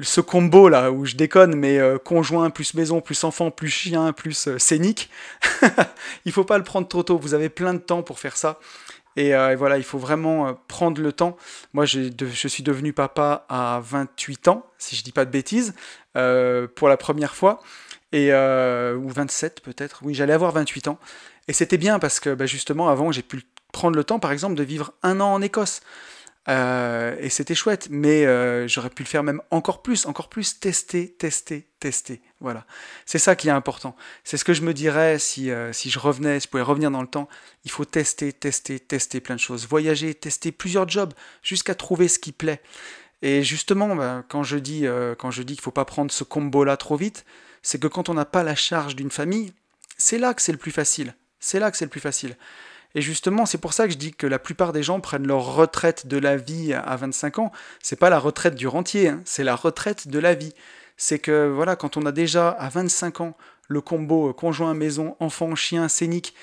Ce combo là où je déconne, mais euh, conjoint plus maison plus enfant plus chien plus euh, scénique, il faut pas le prendre trop tôt. Vous avez plein de temps pour faire ça. Et, euh, voilà, il faut vraiment prendre le temps. Moi, je suis devenu papa à 28 ans, si je dis pas de bêtises, pour la première fois, et, ou 27 peut-être. Oui, j'allais avoir 28 ans. Et c'était bien parce que bah, justement, avant, j'ai pu prendre le temps, par exemple, de vivre un an en Écosse. Euh, et c'était chouette, mais euh, j'aurais pu le faire même encore plus, encore plus, tester, tester, tester. Voilà. C'est ça qui est important. C'est ce que je me dirais si, euh, si je revenais, si je pouvais revenir dans le temps. Il faut tester, tester, tester plein de choses. Voyager, tester plusieurs jobs jusqu'à trouver ce qui plaît. Et justement, bah, quand je dis, quand je dis qu'il faut pas prendre ce combo-là trop vite, c'est que quand on n'a pas la charge d'une famille, c'est là que c'est le plus facile. C'est là que c'est le plus facile. Et justement, c'est pour ça que je dis que la plupart des gens prennent leur retraite de la vie à 25 ans. C'est pas la retraite du rentier, hein, c'est la retraite de la vie. C'est que voilà, quand on a déjà à 25 ans le combo conjoint maison, enfant, chien, scénique,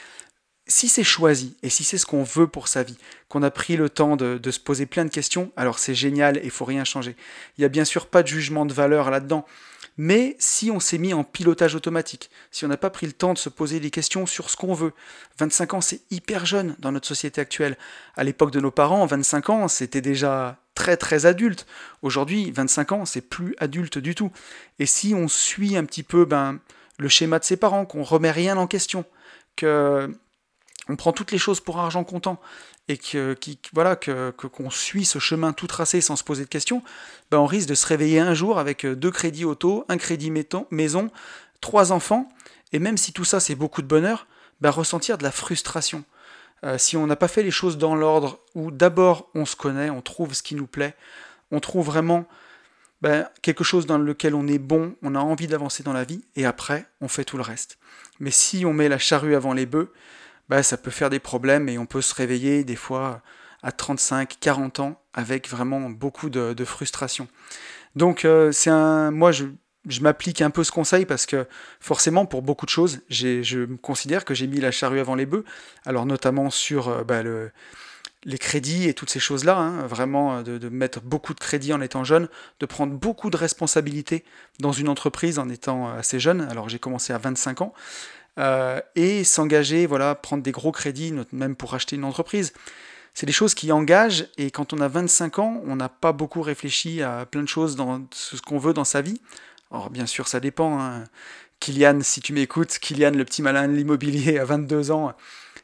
si c'est choisi et si c'est ce qu'on veut pour sa vie, qu'on a pris le temps de, se poser plein de questions, alors c'est génial et faut rien changer. Il n'y a bien sûr pas de jugement de valeur là-dedans. Mais si on s'est mis en pilotage automatique, si on n'a pas pris le temps de se poser des questions sur ce qu'on veut, 25 ans c'est hyper jeune dans notre société actuelle. À l'époque de nos parents, 25 ans c'était déjà très très adulte. Aujourd'hui, 25 ans c'est plus adulte du tout. Et si on suit un petit peu ben, le schéma de ses parents, qu'on remet rien en question, que on prend toutes les choses pour argent comptant et que, voilà que qu'on suit ce chemin tout tracé sans se poser de questions, ben on risque de se réveiller un jour avec deux crédits auto, un crédit maison, trois enfants, et même si tout ça c'est beaucoup de bonheur, ben ressentir de la frustration. Euh, si on n'a pas fait les choses dans l'ordre où d'abord on se connaît, on trouve ce qui nous plaît, on trouve vraiment ben, quelque chose dans lequel on est bon, on a envie d'avancer dans la vie, et après on fait tout le reste. Mais si on met la charrue avant les bœufs, bah, ça peut faire des problèmes et on peut se réveiller des fois à 35, 40 ans avec vraiment beaucoup de, frustration. Donc euh, c'est un, moi je, m'applique un peu ce conseil parce que forcément pour beaucoup de choses, je me considère que j'ai mis la charrue avant les bœufs. Alors notamment sur euh, bah, les crédits et toutes ces choses-là, hein, vraiment de, de, mettre beaucoup de crédits en étant jeune, de prendre beaucoup de responsabilités dans une entreprise en étant assez jeune. Alors j'ai commencé à 25 ans, euh, et s'engager, voilà, prendre des gros crédits, même pour acheter une entreprise. C'est des choses qui engagent et quand on a 25 ans, on n'a pas beaucoup réfléchi à plein de choses dans ce qu'on veut dans sa vie. Alors bien sûr, ça dépend. Hein. Kylian, si tu m'écoutes, Kylian, le petit malin de l'immobilier à 22 ans,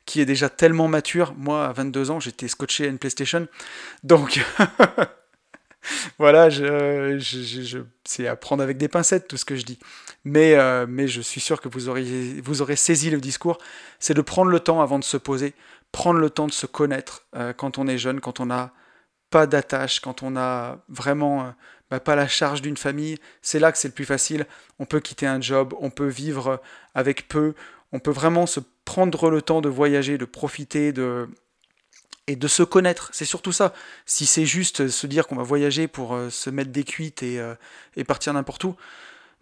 qui est déjà tellement mature. Moi, à 22 ans, j'étais scotché à une PlayStation. Donc, voilà, je, je, c'est à prendre avec des pincettes tout ce que je dis. Mais, euh, mais je suis sûr que vous aurez, vous aurez saisi le discours. C'est de prendre le temps avant de se poser, prendre le temps de se connaître euh, quand on est jeune, quand on n'a pas d'attache, quand on n'a vraiment euh, bah, pas la charge d'une famille. C'est là que c'est le plus facile. On peut quitter un job, on peut vivre avec peu, on peut vraiment se prendre le temps de voyager, de profiter, de, et de se connaître. C'est surtout ça. Si c'est juste se dire qu'on va voyager pour euh, se mettre des cuites et, euh, et partir n'importe où,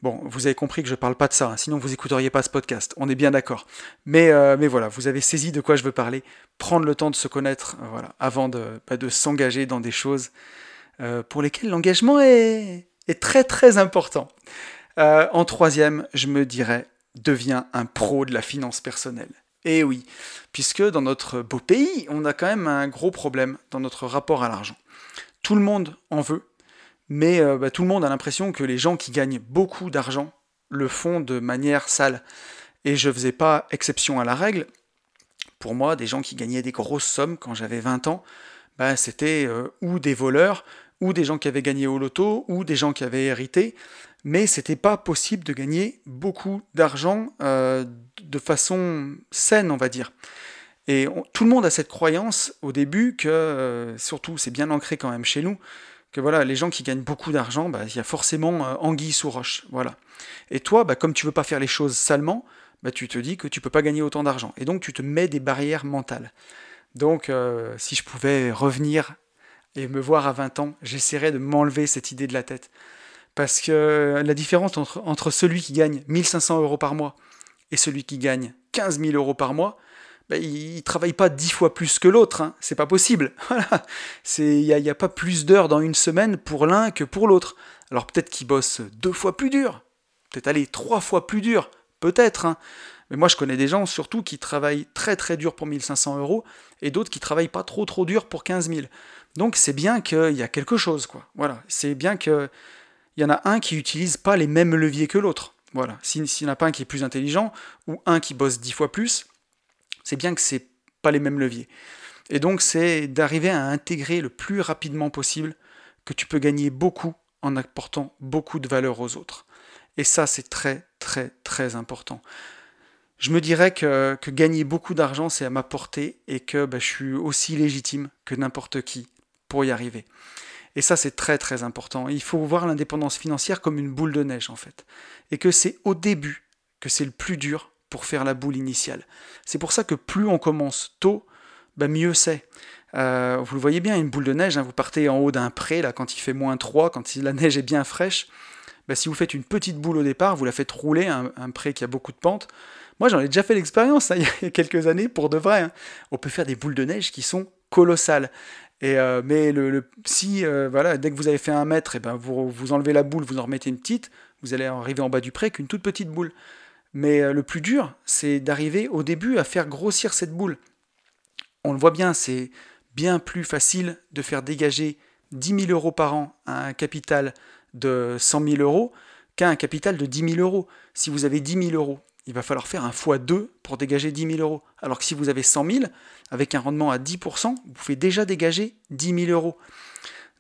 bon, vous avez compris que je ne parle pas de ça, hein. sinon vous écouteriez pas ce podcast. On est bien d'accord. Mais, euh, mais voilà, vous avez saisi de quoi je veux parler. Prendre le temps de se connaître, voilà, avant de, bah, de s'engager dans des choses pour lesquelles l'engagement est, est, très très important. en troisième, je me dirais, deviens un pro de la finance personnelle. Eh oui, puisque dans notre beau pays, on a quand même un gros problème dans notre rapport à l'argent. Tout le monde en veut, mais euh, bah, tout le monde a l'impression que les gens qui gagnent beaucoup d'argent le font de manière sale. Et je ne faisais pas exception à la règle. Pour moi, des gens qui gagnaient des grosses sommes quand j'avais 20 ans, bah, c'était euh, ou des voleurs, ou des gens qui avaient gagné au loto, ou des gens qui avaient hérité mais c'était pas possible de gagner beaucoup d'argent euh, de façon saine, on va dire. Et tout le monde a cette croyance au début que, euh, surtout c'est bien ancré quand même chez nous, que voilà, les gens qui gagnent beaucoup d'argent, bah, il y a forcément euh, anguille sous roche. Voilà. Et toi, bah, comme tu veux pas faire les choses salement, bah, tu te dis que tu peux pas gagner autant d'argent. Et donc tu te mets des barrières mentales. Donc si je pouvais revenir et me voir à 20 ans, j'essaierais de m'enlever cette idée de la tête. Parce que la différence entre, celui qui gagne 1500 euros par mois et celui qui gagne 15 000 euros par mois, ben, il ne travaille pas dix fois plus que l'autre. Hein. C'est pas possible. Il n'y a, a, pas plus d'heures dans une semaine pour l'un que pour l'autre. Alors peut-être qu'il bosse deux fois plus dur. Peut-être aller trois fois plus dur. Peut-être. Hein. Mais moi, je connais des gens surtout qui travaillent très très dur pour 1500 euros et d'autres qui travaillent pas trop trop dur pour 15 000. Donc c'est bien qu'il y a quelque chose, quoi. Voilà. C'est bien que il y en a un qui n'utilise pas les mêmes leviers que l'autre. Voilà. S'il n'y en a pas un qui est plus intelligent, ou un qui bosse dix fois plus, c'est bien que c'est pas les mêmes leviers. Et donc c'est d'arriver à intégrer le plus rapidement possible que tu peux gagner beaucoup en apportant beaucoup de valeur aux autres. Et ça, c'est très, très, très important. Je me dirais que, gagner beaucoup d'argent, c'est à ma portée et que bah, je suis aussi légitime que n'importe qui pour y arriver. Et ça, c'est très très important. Il faut voir l'indépendance financière comme une boule de neige en fait. Et que c'est au début que c'est le plus dur pour faire la boule initiale. C'est pour ça que plus on commence tôt, bah, mieux c'est. Euh, vous le voyez bien, une boule de neige, hein, vous partez en haut d'un pré, là, quand il fait moins 3, quand la neige est bien fraîche, bah, si vous faites une petite boule au départ, vous la faites rouler, un, prêt qui a beaucoup de pente. Moi, j'en ai déjà fait l'expérience hein, il y a quelques années, pour de vrai. Hein. On peut faire des boules de neige qui sont colossales. Euh, mais si euh, dès que vous avez fait un mètre, eh ben vous, vous enlevez la boule, vous en remettez une petite, vous allez arriver en bas du pré qu'une toute petite boule. Mais euh, le plus dur, c'est d'arriver au début à faire grossir cette boule. On le voit bien, c'est bien plus facile de faire dégager 10 000 euros par an à un capital de 100 000 euros qu'à un capital de 10 000 euros. Si vous avez 10 000 euros, il va falloir faire un x2 pour dégager 10 000 euros. Alors que si vous avez 100 000, avec un rendement à 10%, vous pouvez déjà dégager 10 000 euros.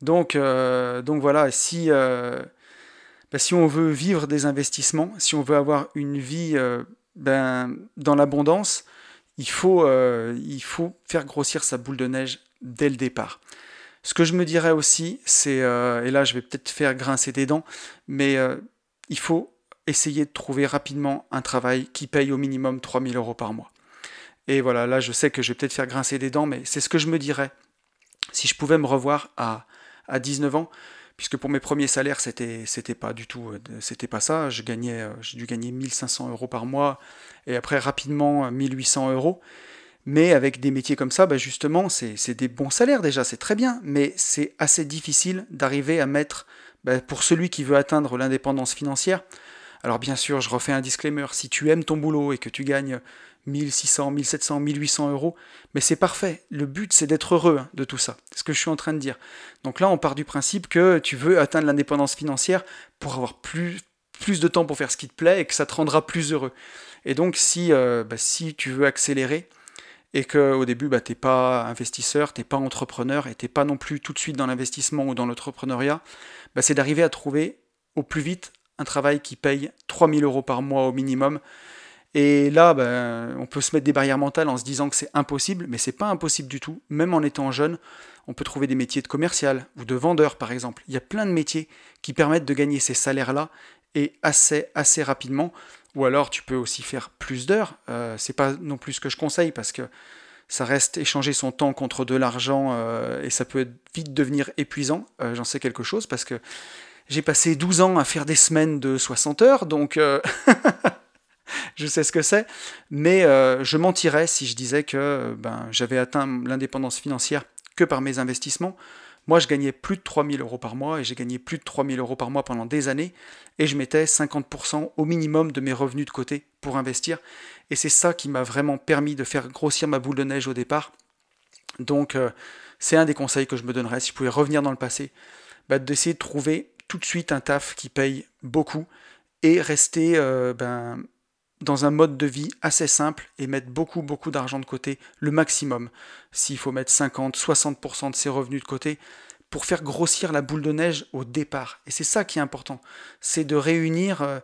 Donc, euh, donc voilà, si, euh, bah, si on veut vivre des investissements, si on veut avoir une vie euh, ben, dans l'abondance, il faut, il faut faire grossir sa boule de neige dès le départ. Ce que je me dirais aussi, c'est, et là je vais peut-être faire grincer des dents, mais il faut essayer de trouver rapidement un travail qui paye au minimum 3000 euros par mois. Et voilà, là je sais que je vais peut-être faire grincer des dents, mais c'est ce que je me dirais si je pouvais me revoir à, à 19 ans, puisque pour mes premiers salaires, c'était, c'était pas du tout, euh, c'était pas ça. Je gagnais, euh, j'ai dû gagner 1500 euros par mois, et après rapidement 1800 euros. Mais avec des métiers comme ça, bah justement, c'est, c'est des bons salaires déjà, c'est très bien, mais c'est assez difficile d'arriver à mettre, bah, pour celui qui veut atteindre l'indépendance financière, alors bien sûr, je refais un disclaimer, si tu aimes ton boulot et que tu gagnes 1600, 1700, 1800 euros, mais c'est parfait. Le but, c'est d'être heureux hein, de tout ça. C'est ce que je suis en train de dire. Donc là, on part du principe que tu veux atteindre l'indépendance financière pour avoir plus, plus de temps pour faire ce qui te plaît et que ça te rendra plus heureux. Et donc, si, euh, bah, si tu veux accélérer et qu'au début, bah, tu n'es pas investisseur, tu n'es pas entrepreneur et tu n'es pas non plus tout de suite dans l'investissement ou dans l'entrepreneuriat, bah, c'est d'arriver à trouver au plus vite un travail qui paye 3000 euros par mois au minimum. Et là, ben, on peut se mettre des barrières mentales en se disant que c'est impossible, mais c'est pas impossible du tout. Même en étant jeune, on peut trouver des métiers de commercial ou de vendeur, par exemple. Il y a plein de métiers qui permettent de gagner ces salaires-là et assez, assez rapidement. Ou alors, tu peux aussi faire plus d'heures. Euh, c'est pas non plus ce que je conseille parce que ça reste échanger son temps contre de l'argent euh, et ça peut vite devenir épuisant. Euh, j'en sais quelque chose parce que j'ai passé 12 ans à faire des semaines de 60 heures, donc euh, je sais ce que c'est. Mais euh, je mentirais si je disais que ben, j'avais atteint l'indépendance financière que par mes investissements. Moi, je gagnais plus de 3000 euros par mois et j'ai gagné plus de 3000 euros par mois pendant des années et je mettais 50% au minimum de mes revenus de côté pour investir. Et c'est ça qui m'a vraiment permis de faire grossir ma boule de neige au départ. Donc, euh, c'est un des conseils que je me donnerais si je pouvais revenir dans le passé, bah, d'essayer de trouver tout de suite un taf qui paye beaucoup et rester euh, ben, dans un mode de vie assez simple et mettre beaucoup beaucoup d'argent de côté, le maximum. S'il faut mettre 50, 60% de ses revenus de côté pour faire grossir la boule de neige au départ. Et c'est ça qui est important, c'est de réunir euh,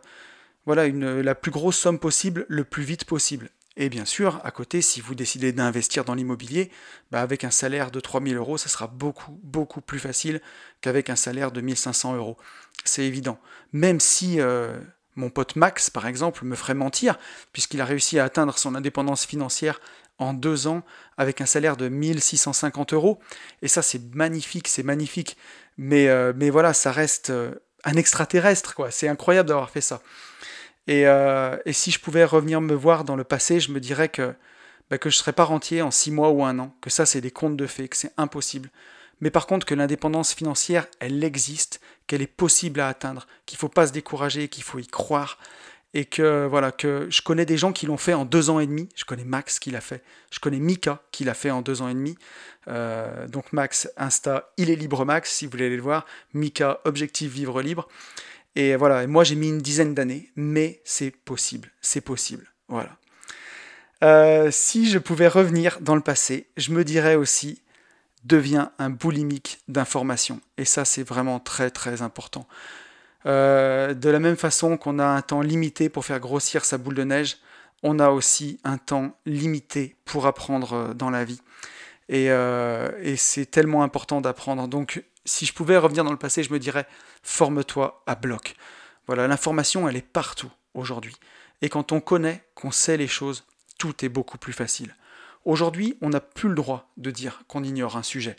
voilà, la plus grosse somme possible le plus vite possible. Et bien sûr, à côté, si vous décidez d'investir dans l'immobilier, bah avec un salaire de 3000 euros, ça sera beaucoup, beaucoup plus facile qu'avec un salaire de 1500 euros. C'est évident. Même si euh, mon pote Max, par exemple, me ferait mentir, puisqu'il a réussi à atteindre son indépendance financière en deux ans avec un salaire de 1650 euros. Et ça, c'est magnifique, c'est magnifique. Mais, euh, voilà, ça reste euh, un extraterrestre, quoi. C'est incroyable d'avoir fait ça. Euh, et, si je pouvais revenir me voir dans le passé, je me dirais que, bah, que je ne serais pas rentier en six mois ou un an, que ça c'est des contes de fées, que c'est impossible. Mais par contre que l'indépendance financière, elle existe, qu'elle est possible à atteindre, qu'il ne faut pas se décourager, qu'il faut y croire, et que voilà que je connais des gens qui l'ont fait en deux ans et demi. Je connais Max qui l'a fait, je connais Mika qui l'a fait en deux ans et demi. Euh, donc Max Insta, il est libre Max si vous voulez aller le voir. Mika Objectif Vivre Libre. Et voilà, moi j'ai mis une dizaine d'années, mais c'est possible, c'est possible. Voilà. Euh, si je pouvais revenir dans le passé, je me dirais aussi deviens un boulimique d'informations. Et ça, c'est vraiment très très important. Euh, de la même façon qu'on a un temps limité pour faire grossir sa boule de neige, on a aussi un temps limité pour apprendre euh, dans la vie. Et, et c'est tellement important d'apprendre. Donc si je pouvais revenir dans le passé, je me dirais forme-toi à bloc. Voilà, l'information, elle est partout aujourd'hui. Et quand on connaît, qu'on sait les choses, tout est beaucoup plus facile. Aujourd'hui, on n'a plus le droit de dire qu'on ignore un sujet.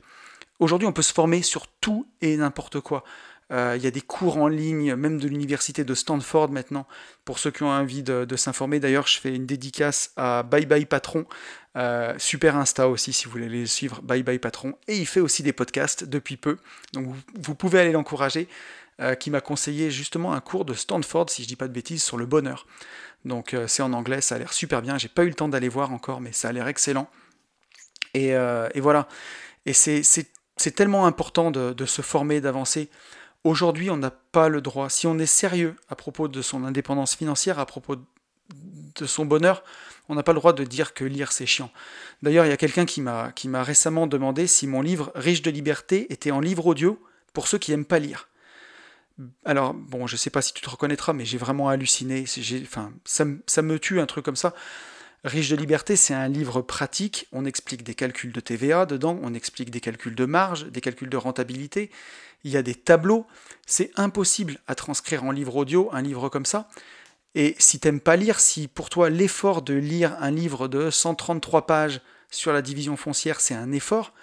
Aujourd'hui, on peut se former sur tout et n'importe quoi. Euh, il y a des cours en ligne, même de l'université de Stanford maintenant, pour ceux qui ont envie de, s'informer. D'ailleurs, je fais une dédicace à Bye Bye Patron, euh, super Insta aussi si vous voulez les suivre, Bye Bye Patron. Et il fait aussi des podcasts depuis peu, donc vous, pouvez aller l'encourager. Euh, qui m'a conseillé justement un cours de Stanford, si je dis pas de bêtises, sur le bonheur. Donc c'est en anglais, ça a l'air super bien. J'ai pas eu le temps d'aller voir encore, mais ça a l'air excellent. Et, et voilà. Et c'est tellement important de se former, d'avancer. Aujourd'hui, on n'a pas le droit, si on est sérieux à propos de son indépendance financière, à propos de son bonheur, on n'a pas le droit de dire que lire c'est chiant. D'ailleurs, il y a quelqu'un qui m'a récemment demandé si mon livre Riche de liberté était en livre audio pour ceux qui n'aiment pas lire. Alors, bon, je sais pas si tu te reconnaîtras, mais j'ai vraiment halluciné. Enfin, ça, ça me tue un truc comme ça. Riche de liberté, c'est un livre pratique. On explique des calculs de TVA dedans, on explique des calculs de marge, des calculs de rentabilité. Il y a des tableaux. C'est impossible à transcrire en livre audio, un livre comme ça. Et si t'aimes pas lire, si pour toi l'effort de lire un livre de 133 pages sur la division foncière, c'est un effort,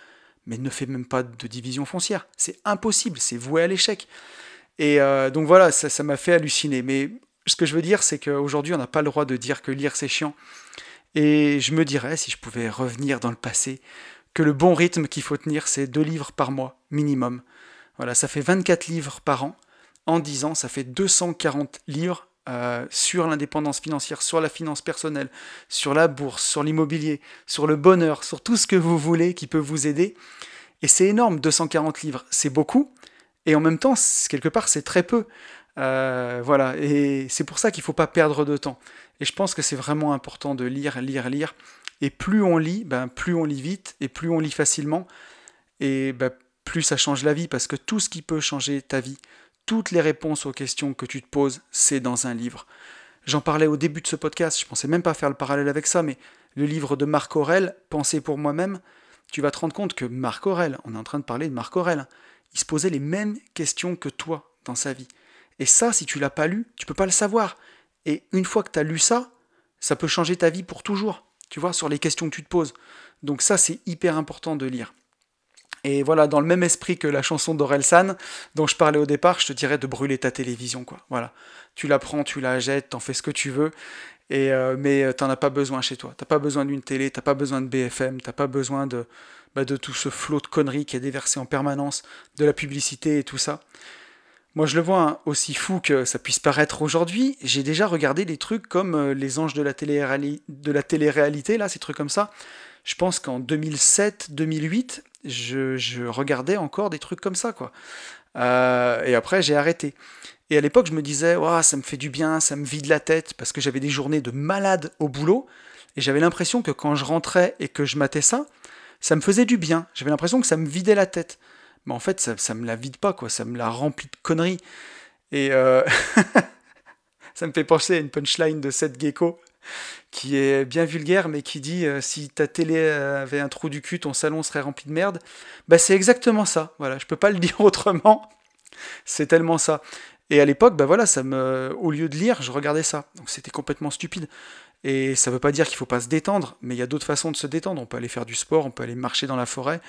mais ne fais même pas de division foncière. C'est impossible, c'est voué à l'échec. Et euh, donc voilà, ça m'a fait halluciner. Mais ce que je veux dire, c'est qu'aujourd'hui, on n'a pas le droit de dire que lire c'est chiant. Et je me dirais, si je pouvais revenir dans le passé, que le bon rythme qu'il faut tenir, c'est deux livres par mois, minimum. Voilà, ça fait 24 livres par an. En 10 ans, ça fait 240 livres euh, sur l'indépendance financière, sur la finance personnelle, sur la bourse, sur l'immobilier, sur le bonheur, sur tout ce que vous voulez qui peut vous aider. Et c'est énorme, 240 livres, c'est beaucoup. Et en même temps, quelque part, c'est très peu. Euh, voilà, et c'est pour ça qu'il ne faut pas perdre de temps. Et je pense que c'est vraiment important de lire, lire, lire. Et plus on lit, ben, plus on lit vite, et plus on lit facilement, et ben, plus ça change la vie, parce que tout ce qui peut changer ta vie, toutes les réponses aux questions que tu te poses, c'est dans un livre. J'en parlais au début de ce podcast, je pensais même pas faire le parallèle avec ça, mais le livre de Marc Aurel, Penser pour moi-même, tu vas te rendre compte que Marc Aurel, on est en train de parler de Marc Aurel, il se posait les mêmes questions que toi dans sa vie. Et ça, si tu l'as pas lu, tu peux pas le savoir. Et une fois que tu as lu ça, ça peut changer ta vie pour toujours, tu vois, sur les questions que tu te poses. Donc ça, c'est hyper important de lire. Et voilà, dans le même esprit que la chanson d'Orelsan, dont je parlais au départ, je te dirais de brûler ta télévision, quoi. Voilà. Tu la prends, tu la jettes, t'en fais ce que tu veux, et euh, mais euh, t'en as pas besoin chez toi. T'as pas besoin d'une télé, t'as pas besoin de BFM, t'as pas besoin de, bah, de tout ce flot de conneries qui est déversé en permanence, de la publicité et tout ça. Moi, je le vois hein, aussi fou que ça puisse paraître aujourd'hui. J'ai déjà regardé des trucs comme euh, Les Anges de la télé-réalité, là, ces trucs comme ça. Je pense qu'en 2007, 2008, je, regardais encore des trucs comme ça, quoi. Euh, et après, j'ai arrêté. Et à l'époque, je me disais, ça me fait du bien, ça me vide la tête, parce que j'avais des journées de malade au boulot. Et j'avais l'impression que quand je rentrais et que je matais ça, ça me faisait du bien. J'avais l'impression que ça me vidait la tête mais en fait, ça, ça me la vide pas, quoi. Ça me la remplit de conneries. Et euh, ça me fait penser à une punchline de Seth Gecko qui est bien vulgaire, mais qui dit euh, si ta télé avait un trou du cul, ton salon serait rempli de merde. Bah, c'est exactement ça. Voilà, je peux pas le dire autrement. C'est tellement ça. Et à l'époque, bah voilà, ça me, au lieu de lire, je regardais ça. Donc c'était complètement stupide. Et ça veut pas dire qu'il faut pas se détendre, mais il y a d'autres façons de se détendre. On peut aller faire du sport, on peut aller marcher dans la forêt,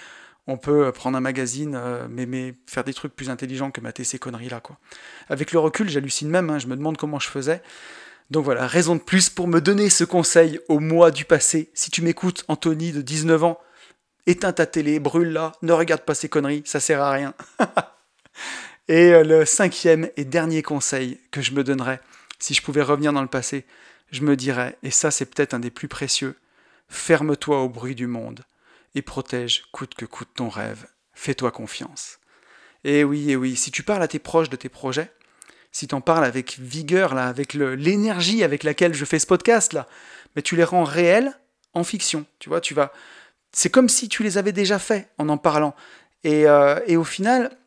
on peut prendre un magazine, euh, mais, faire des trucs plus intelligents que mater ces conneries-là. quoi. Avec le recul, j'hallucine même, hein, je me demande comment je faisais. Donc voilà, raison de plus pour me donner ce conseil au mois du passé. Si tu m'écoutes, Anthony, de 19 ans, éteins ta télé, brûle-la, ne regarde pas ces conneries, ça sert à rien. et euh, le cinquième et dernier conseil que je me donnerais, si je pouvais revenir dans le passé, je me dirais, et ça c'est peut-être un des plus précieux, ferme-toi au bruit du monde et protège coûte que coûte ton rêve. Fais-toi confiance. Et oui, et oui, si tu parles à tes proches de tes projets, si tu en parles avec vigueur, là, avec l'énergie avec laquelle je fais ce podcast, là, mais tu les rends réels en fiction. Tu vois, tu vas. C'est comme si tu les avais déjà faits en en parlant. Et, euh, au final,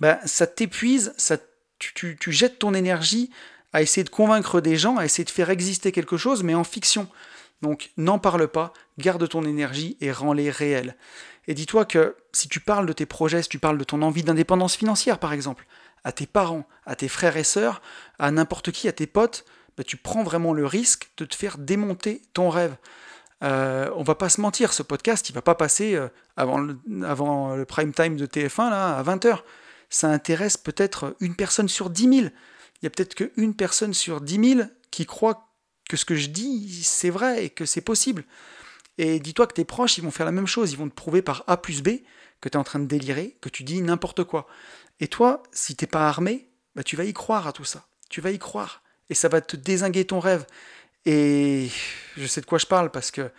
ben, ça t'épuise, ça, tu, tu jettes ton énergie à essayer de convaincre des gens, à essayer de faire exister quelque chose, mais en fiction. Donc n'en parle pas, garde ton énergie et rends-les réels. Et dis-toi que si tu parles de tes projets, si tu parles de ton envie d'indépendance financière par exemple, à tes parents, à tes frères et sœurs, à n'importe qui, à tes potes, bah, tu prends vraiment le risque de te faire démonter ton rêve. Euh, on va pas se mentir, ce podcast, il va pas passer euh, avant, le, prime time de TF1 là, à 20h. ça intéresse peut-être une personne sur dix mille. Il y a peut-être qu'une personne sur dix mille qui croit que ce que je dis, c'est vrai et que c'est possible. Et dis-toi que tes proches, ils vont faire la même chose. Ils vont te prouver par A plus B que tu es en train de délirer, que tu dis n'importe quoi. Et toi, si t'es pas armé, bah, tu vas y croire à tout ça. Tu vas y croire. Et ça va te désinguer ton rêve. Et je sais de quoi je parle parce que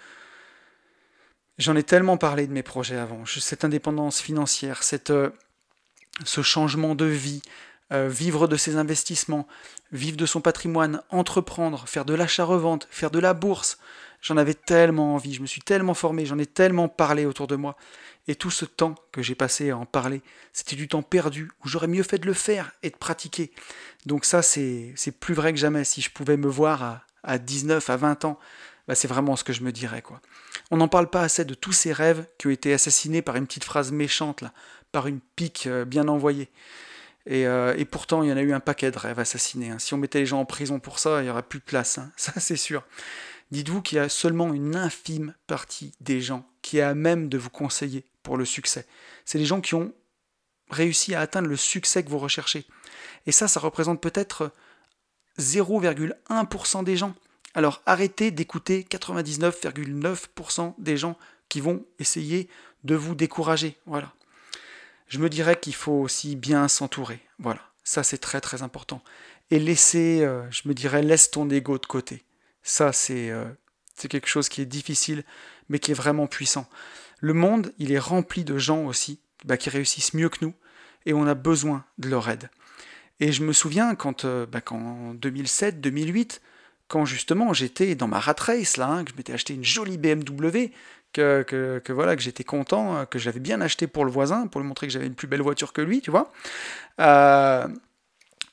j'en ai tellement parlé de mes projets avant. Cette indépendance financière, euh, ce changement de vie, euh, vivre de ses investissements, vivre de son patrimoine, entreprendre, faire de l'achat-revente, faire de la bourse. J'en avais tellement envie, je me suis tellement formé, j'en ai tellement parlé autour de moi. Et tout ce temps que j'ai passé à en parler, c'était du temps perdu, où j'aurais mieux fait de le faire et de pratiquer. Donc ça, c'est plus vrai que jamais. Si je pouvais me voir à, à 19, à 20 ans, bah c'est vraiment ce que je me dirais. quoi. On n'en parle pas assez de tous ces rêves qui ont été assassinés par une petite phrase méchante, là, par une pique euh, bien envoyée. Et, euh, et, pourtant, il y en a eu un paquet de rêves assassinés. Hein. Si on mettait les gens en prison pour ça, il n'y aurait plus de place. Hein. Ça, c'est sûr. Dites-vous qu'il y a seulement une infime partie des gens qui est à même de vous conseiller pour le succès. C'est les gens qui ont réussi à atteindre le succès que vous recherchez. Et ça, ça représente peut-être 0,1% des gens. Alors arrêtez d'écouter 99,9% des gens qui vont essayer de vous décourager. Voilà. Je me dirais qu'il faut aussi bien s'entourer. Voilà. Ça, c'est très très important. Et laisser, euh, je me dirais, laisse ton ego de côté. Ça, euh, c'est quelque chose qui est difficile, mais qui est vraiment puissant. Le monde, il est rempli de gens aussi bah, qui réussissent mieux que nous, et on a besoin de leur aide. Et je me souviens quand, euh, bah, en 2007, 2008, quand justement j'étais dans ma rat race, là, hein, que je m'étais acheté une jolie BMW, que, que, voilà, que j'étais content, euh, que j'avais bien acheté pour le voisin, pour lui montrer que j'avais une plus belle voiture que lui, tu vois.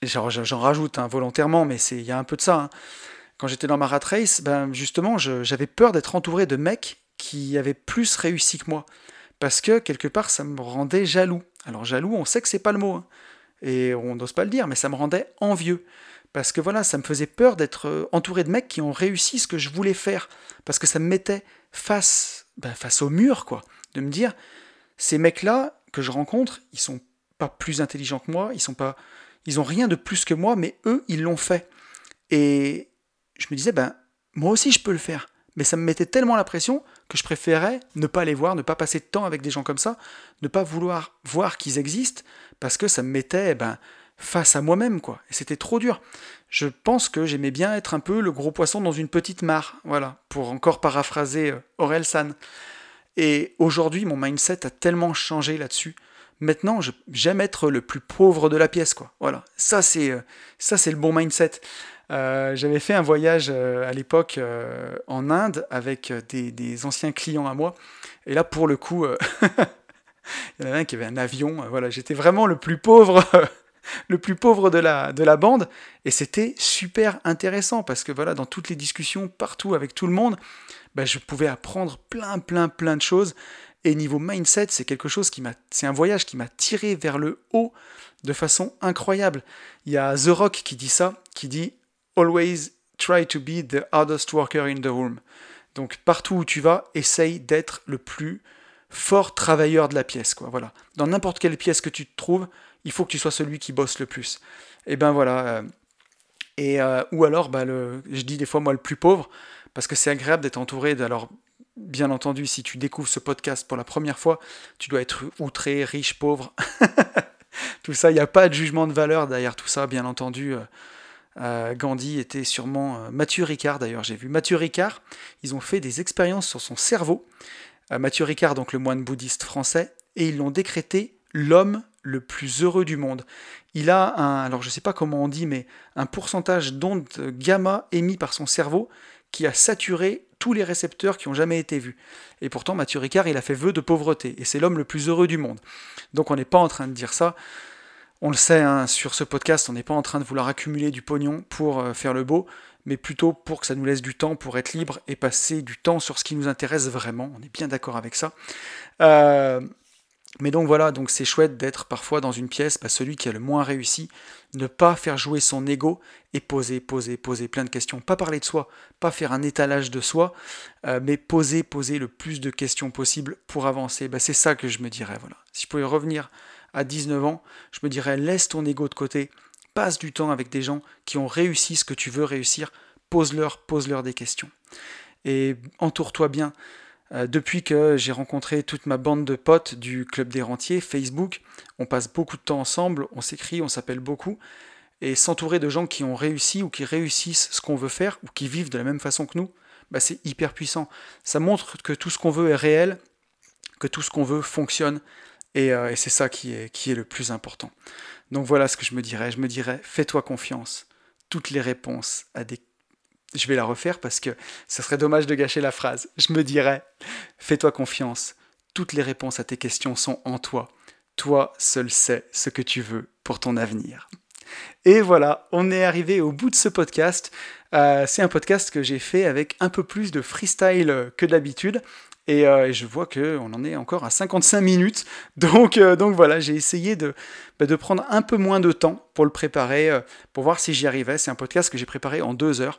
J'en rajoute hein, volontairement, mais il y a un peu de ça. Hein quand j'étais dans ma rat race, ben justement, j'avais peur d'être entouré de mecs qui avaient plus réussi que moi. Parce que quelque part, ça me rendait jaloux. Alors jaloux, on sait que c'est pas le mot. Hein. Et on n'ose pas le dire, mais ça me rendait envieux. Parce que voilà, ça me faisait peur d'être euh, entouré de mecs qui ont réussi ce que je voulais faire. Parce que ça me mettait face, ben, face au mur, quoi. De me dire, ces mecs-là que je rencontre, ils sont pas plus intelligents que moi, ils sont pas, ils ont rien de plus que moi, mais eux, ils l'ont fait. Et, je me disais, ben, moi aussi je peux le faire. Mais ça me mettait tellement la pression que je préférais ne pas les voir, ne pas passer de temps avec des gens comme ça, ne pas vouloir voir qu'ils existent, parce que ça me mettait ben, face à moi-même, quoi. Et c'était trop dur. Je pense que j'aimais bien être un peu le gros poisson dans une petite mare, voilà, pour encore paraphraser euh, Aurel San. Et aujourd'hui, mon mindset a tellement changé là-dessus. Maintenant, j'aime être le plus pauvre de la pièce, quoi. Voilà, ça c'est euh, ça le bon mindset. Euh, j'avais fait un voyage à l'époque en Inde avec des, anciens clients à moi. Et là, pour le coup, il y en avait un qui avait un avion. voilà, j'étais vraiment le plus pauvre. le plus pauvre de la, de la bande, et c'était super intéressant parce que voilà, dans toutes les discussions, partout avec tout le monde, bah, je pouvais apprendre plein, plein, plein de choses. Et niveau mindset, c'est quelque chose qui m'a, c'est un voyage qui m'a tiré vers le haut de façon incroyable. Il y a The Rock qui dit ça, qui dit always try to be the hardest worker in the room. Donc partout où tu vas, essaye d'être le plus fort travailleur de la pièce. Quoi. Voilà. Dans n'importe quelle pièce que tu te trouves, il faut que tu sois celui qui bosse le plus. Et ben voilà. Euh, et, euh, ou alors, bah, je dis des fois moi le plus pauvre, parce que c'est agréable d'être entouré de, alors bien entendu, si tu découvres ce podcast pour la première fois, tu dois être outré, riche, pauvre. tout ça, il n'y a pas de jugement de valeur derrière tout ça, bien entendu. Euh, Gandhi était sûrement Mathieu Ricard d'ailleurs. J'ai vu Mathieu Ricard. Ils ont fait des expériences sur son cerveau. Mathieu Ricard, donc le moine bouddhiste français, et ils l'ont décrété l'homme le plus heureux du monde. Il a un, alors je ne sais pas comment on dit, mais un pourcentage d'ondes gamma émis par son cerveau qui a saturé tous les récepteurs qui ont jamais été vus. Et pourtant, Mathieu Ricard, il a fait vœu de pauvreté, et c'est l'homme le plus heureux du monde. Donc on n'est pas en train de dire ça. On le sait, hein, sur ce podcast, on n'est pas en train de vouloir accumuler du pognon pour euh, faire le beau, mais plutôt pour que ça nous laisse du temps pour être libre et passer du temps sur ce qui nous intéresse vraiment. On est bien d'accord avec ça. Euh, Mais donc voilà, donc c'est chouette d'être parfois dans une pièce, bah, celui qui a le moins réussi, ne pas faire jouer son ego et poser, poser, poser plein de questions. Pas parler de soi, pas faire un étalage de soi, euh, mais poser, poser le plus de questions possible pour avancer. Bah, c'est ça que je me dirais. Voilà. Si je pouvais revenir à 19 ans, je me dirais laisse ton ego de côté, passe du temps avec des gens qui ont réussi ce que tu veux réussir, pose-leur, pose-leur des questions. Et entoure-toi bien. Euh, depuis que j'ai rencontré toute ma bande de potes du Club des Rentiers, Facebook, on passe beaucoup de temps ensemble, on s'écrit, on s'appelle beaucoup. Et s'entourer de gens qui ont réussi ou qui réussissent ce qu'on veut faire ou qui vivent de la même façon que nous, bah c'est hyper puissant. Ça montre que tout ce qu'on veut est réel, que tout ce qu'on veut fonctionne. Et, euh, et c'est ça qui est, qui est le plus important. Donc voilà ce que je me dirais. Je me dirais, fais-toi confiance. Toutes les réponses à des je vais la refaire parce que ce serait dommage de gâcher la phrase. Je me dirais, fais-toi confiance, toutes les réponses à tes questions sont en toi. Toi seul sais ce que tu veux pour ton avenir. Et voilà, on est arrivé au bout de ce podcast. Euh, c'est un podcast que j'ai fait avec un peu plus de freestyle que d'habitude. Euh, et, je vois qu'on en est encore à 55 minutes. Donc, euh, donc voilà, j'ai essayé de, bah, de prendre un peu moins de temps pour le préparer, pour voir si j'y arrivais. C'est un podcast que j'ai préparé en deux heures.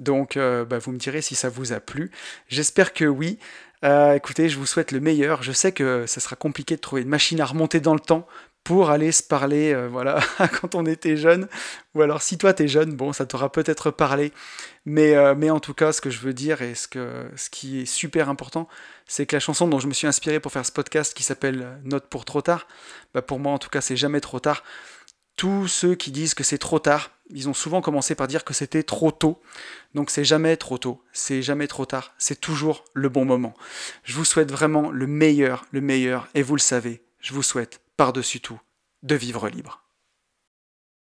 Donc euh, bah, vous me direz si ça vous a plu. J'espère que oui. Euh, écoutez, je vous souhaite le meilleur. Je sais que ça sera compliqué de trouver une machine à remonter dans le temps pour aller se parler euh, voilà, quand on était jeune. Ou alors si toi t'es jeune, bon, ça t'aura peut-être parlé. Mais, en tout cas, ce que je veux dire et ce qui est super important, c'est que la chanson dont je me suis inspiré pour faire ce podcast qui s'appelle Note pour trop tard, bah pour moi en tout cas c'est jamais trop tard tous ceux qui disent que c'est trop tard, ils ont souvent commencé par dire que c'était trop tôt. Donc c'est jamais trop tôt, c'est jamais trop tard, c'est toujours le bon moment. Je vous souhaite vraiment le meilleur, le meilleur, et vous le savez, je vous souhaite par-dessus tout de vivre libre.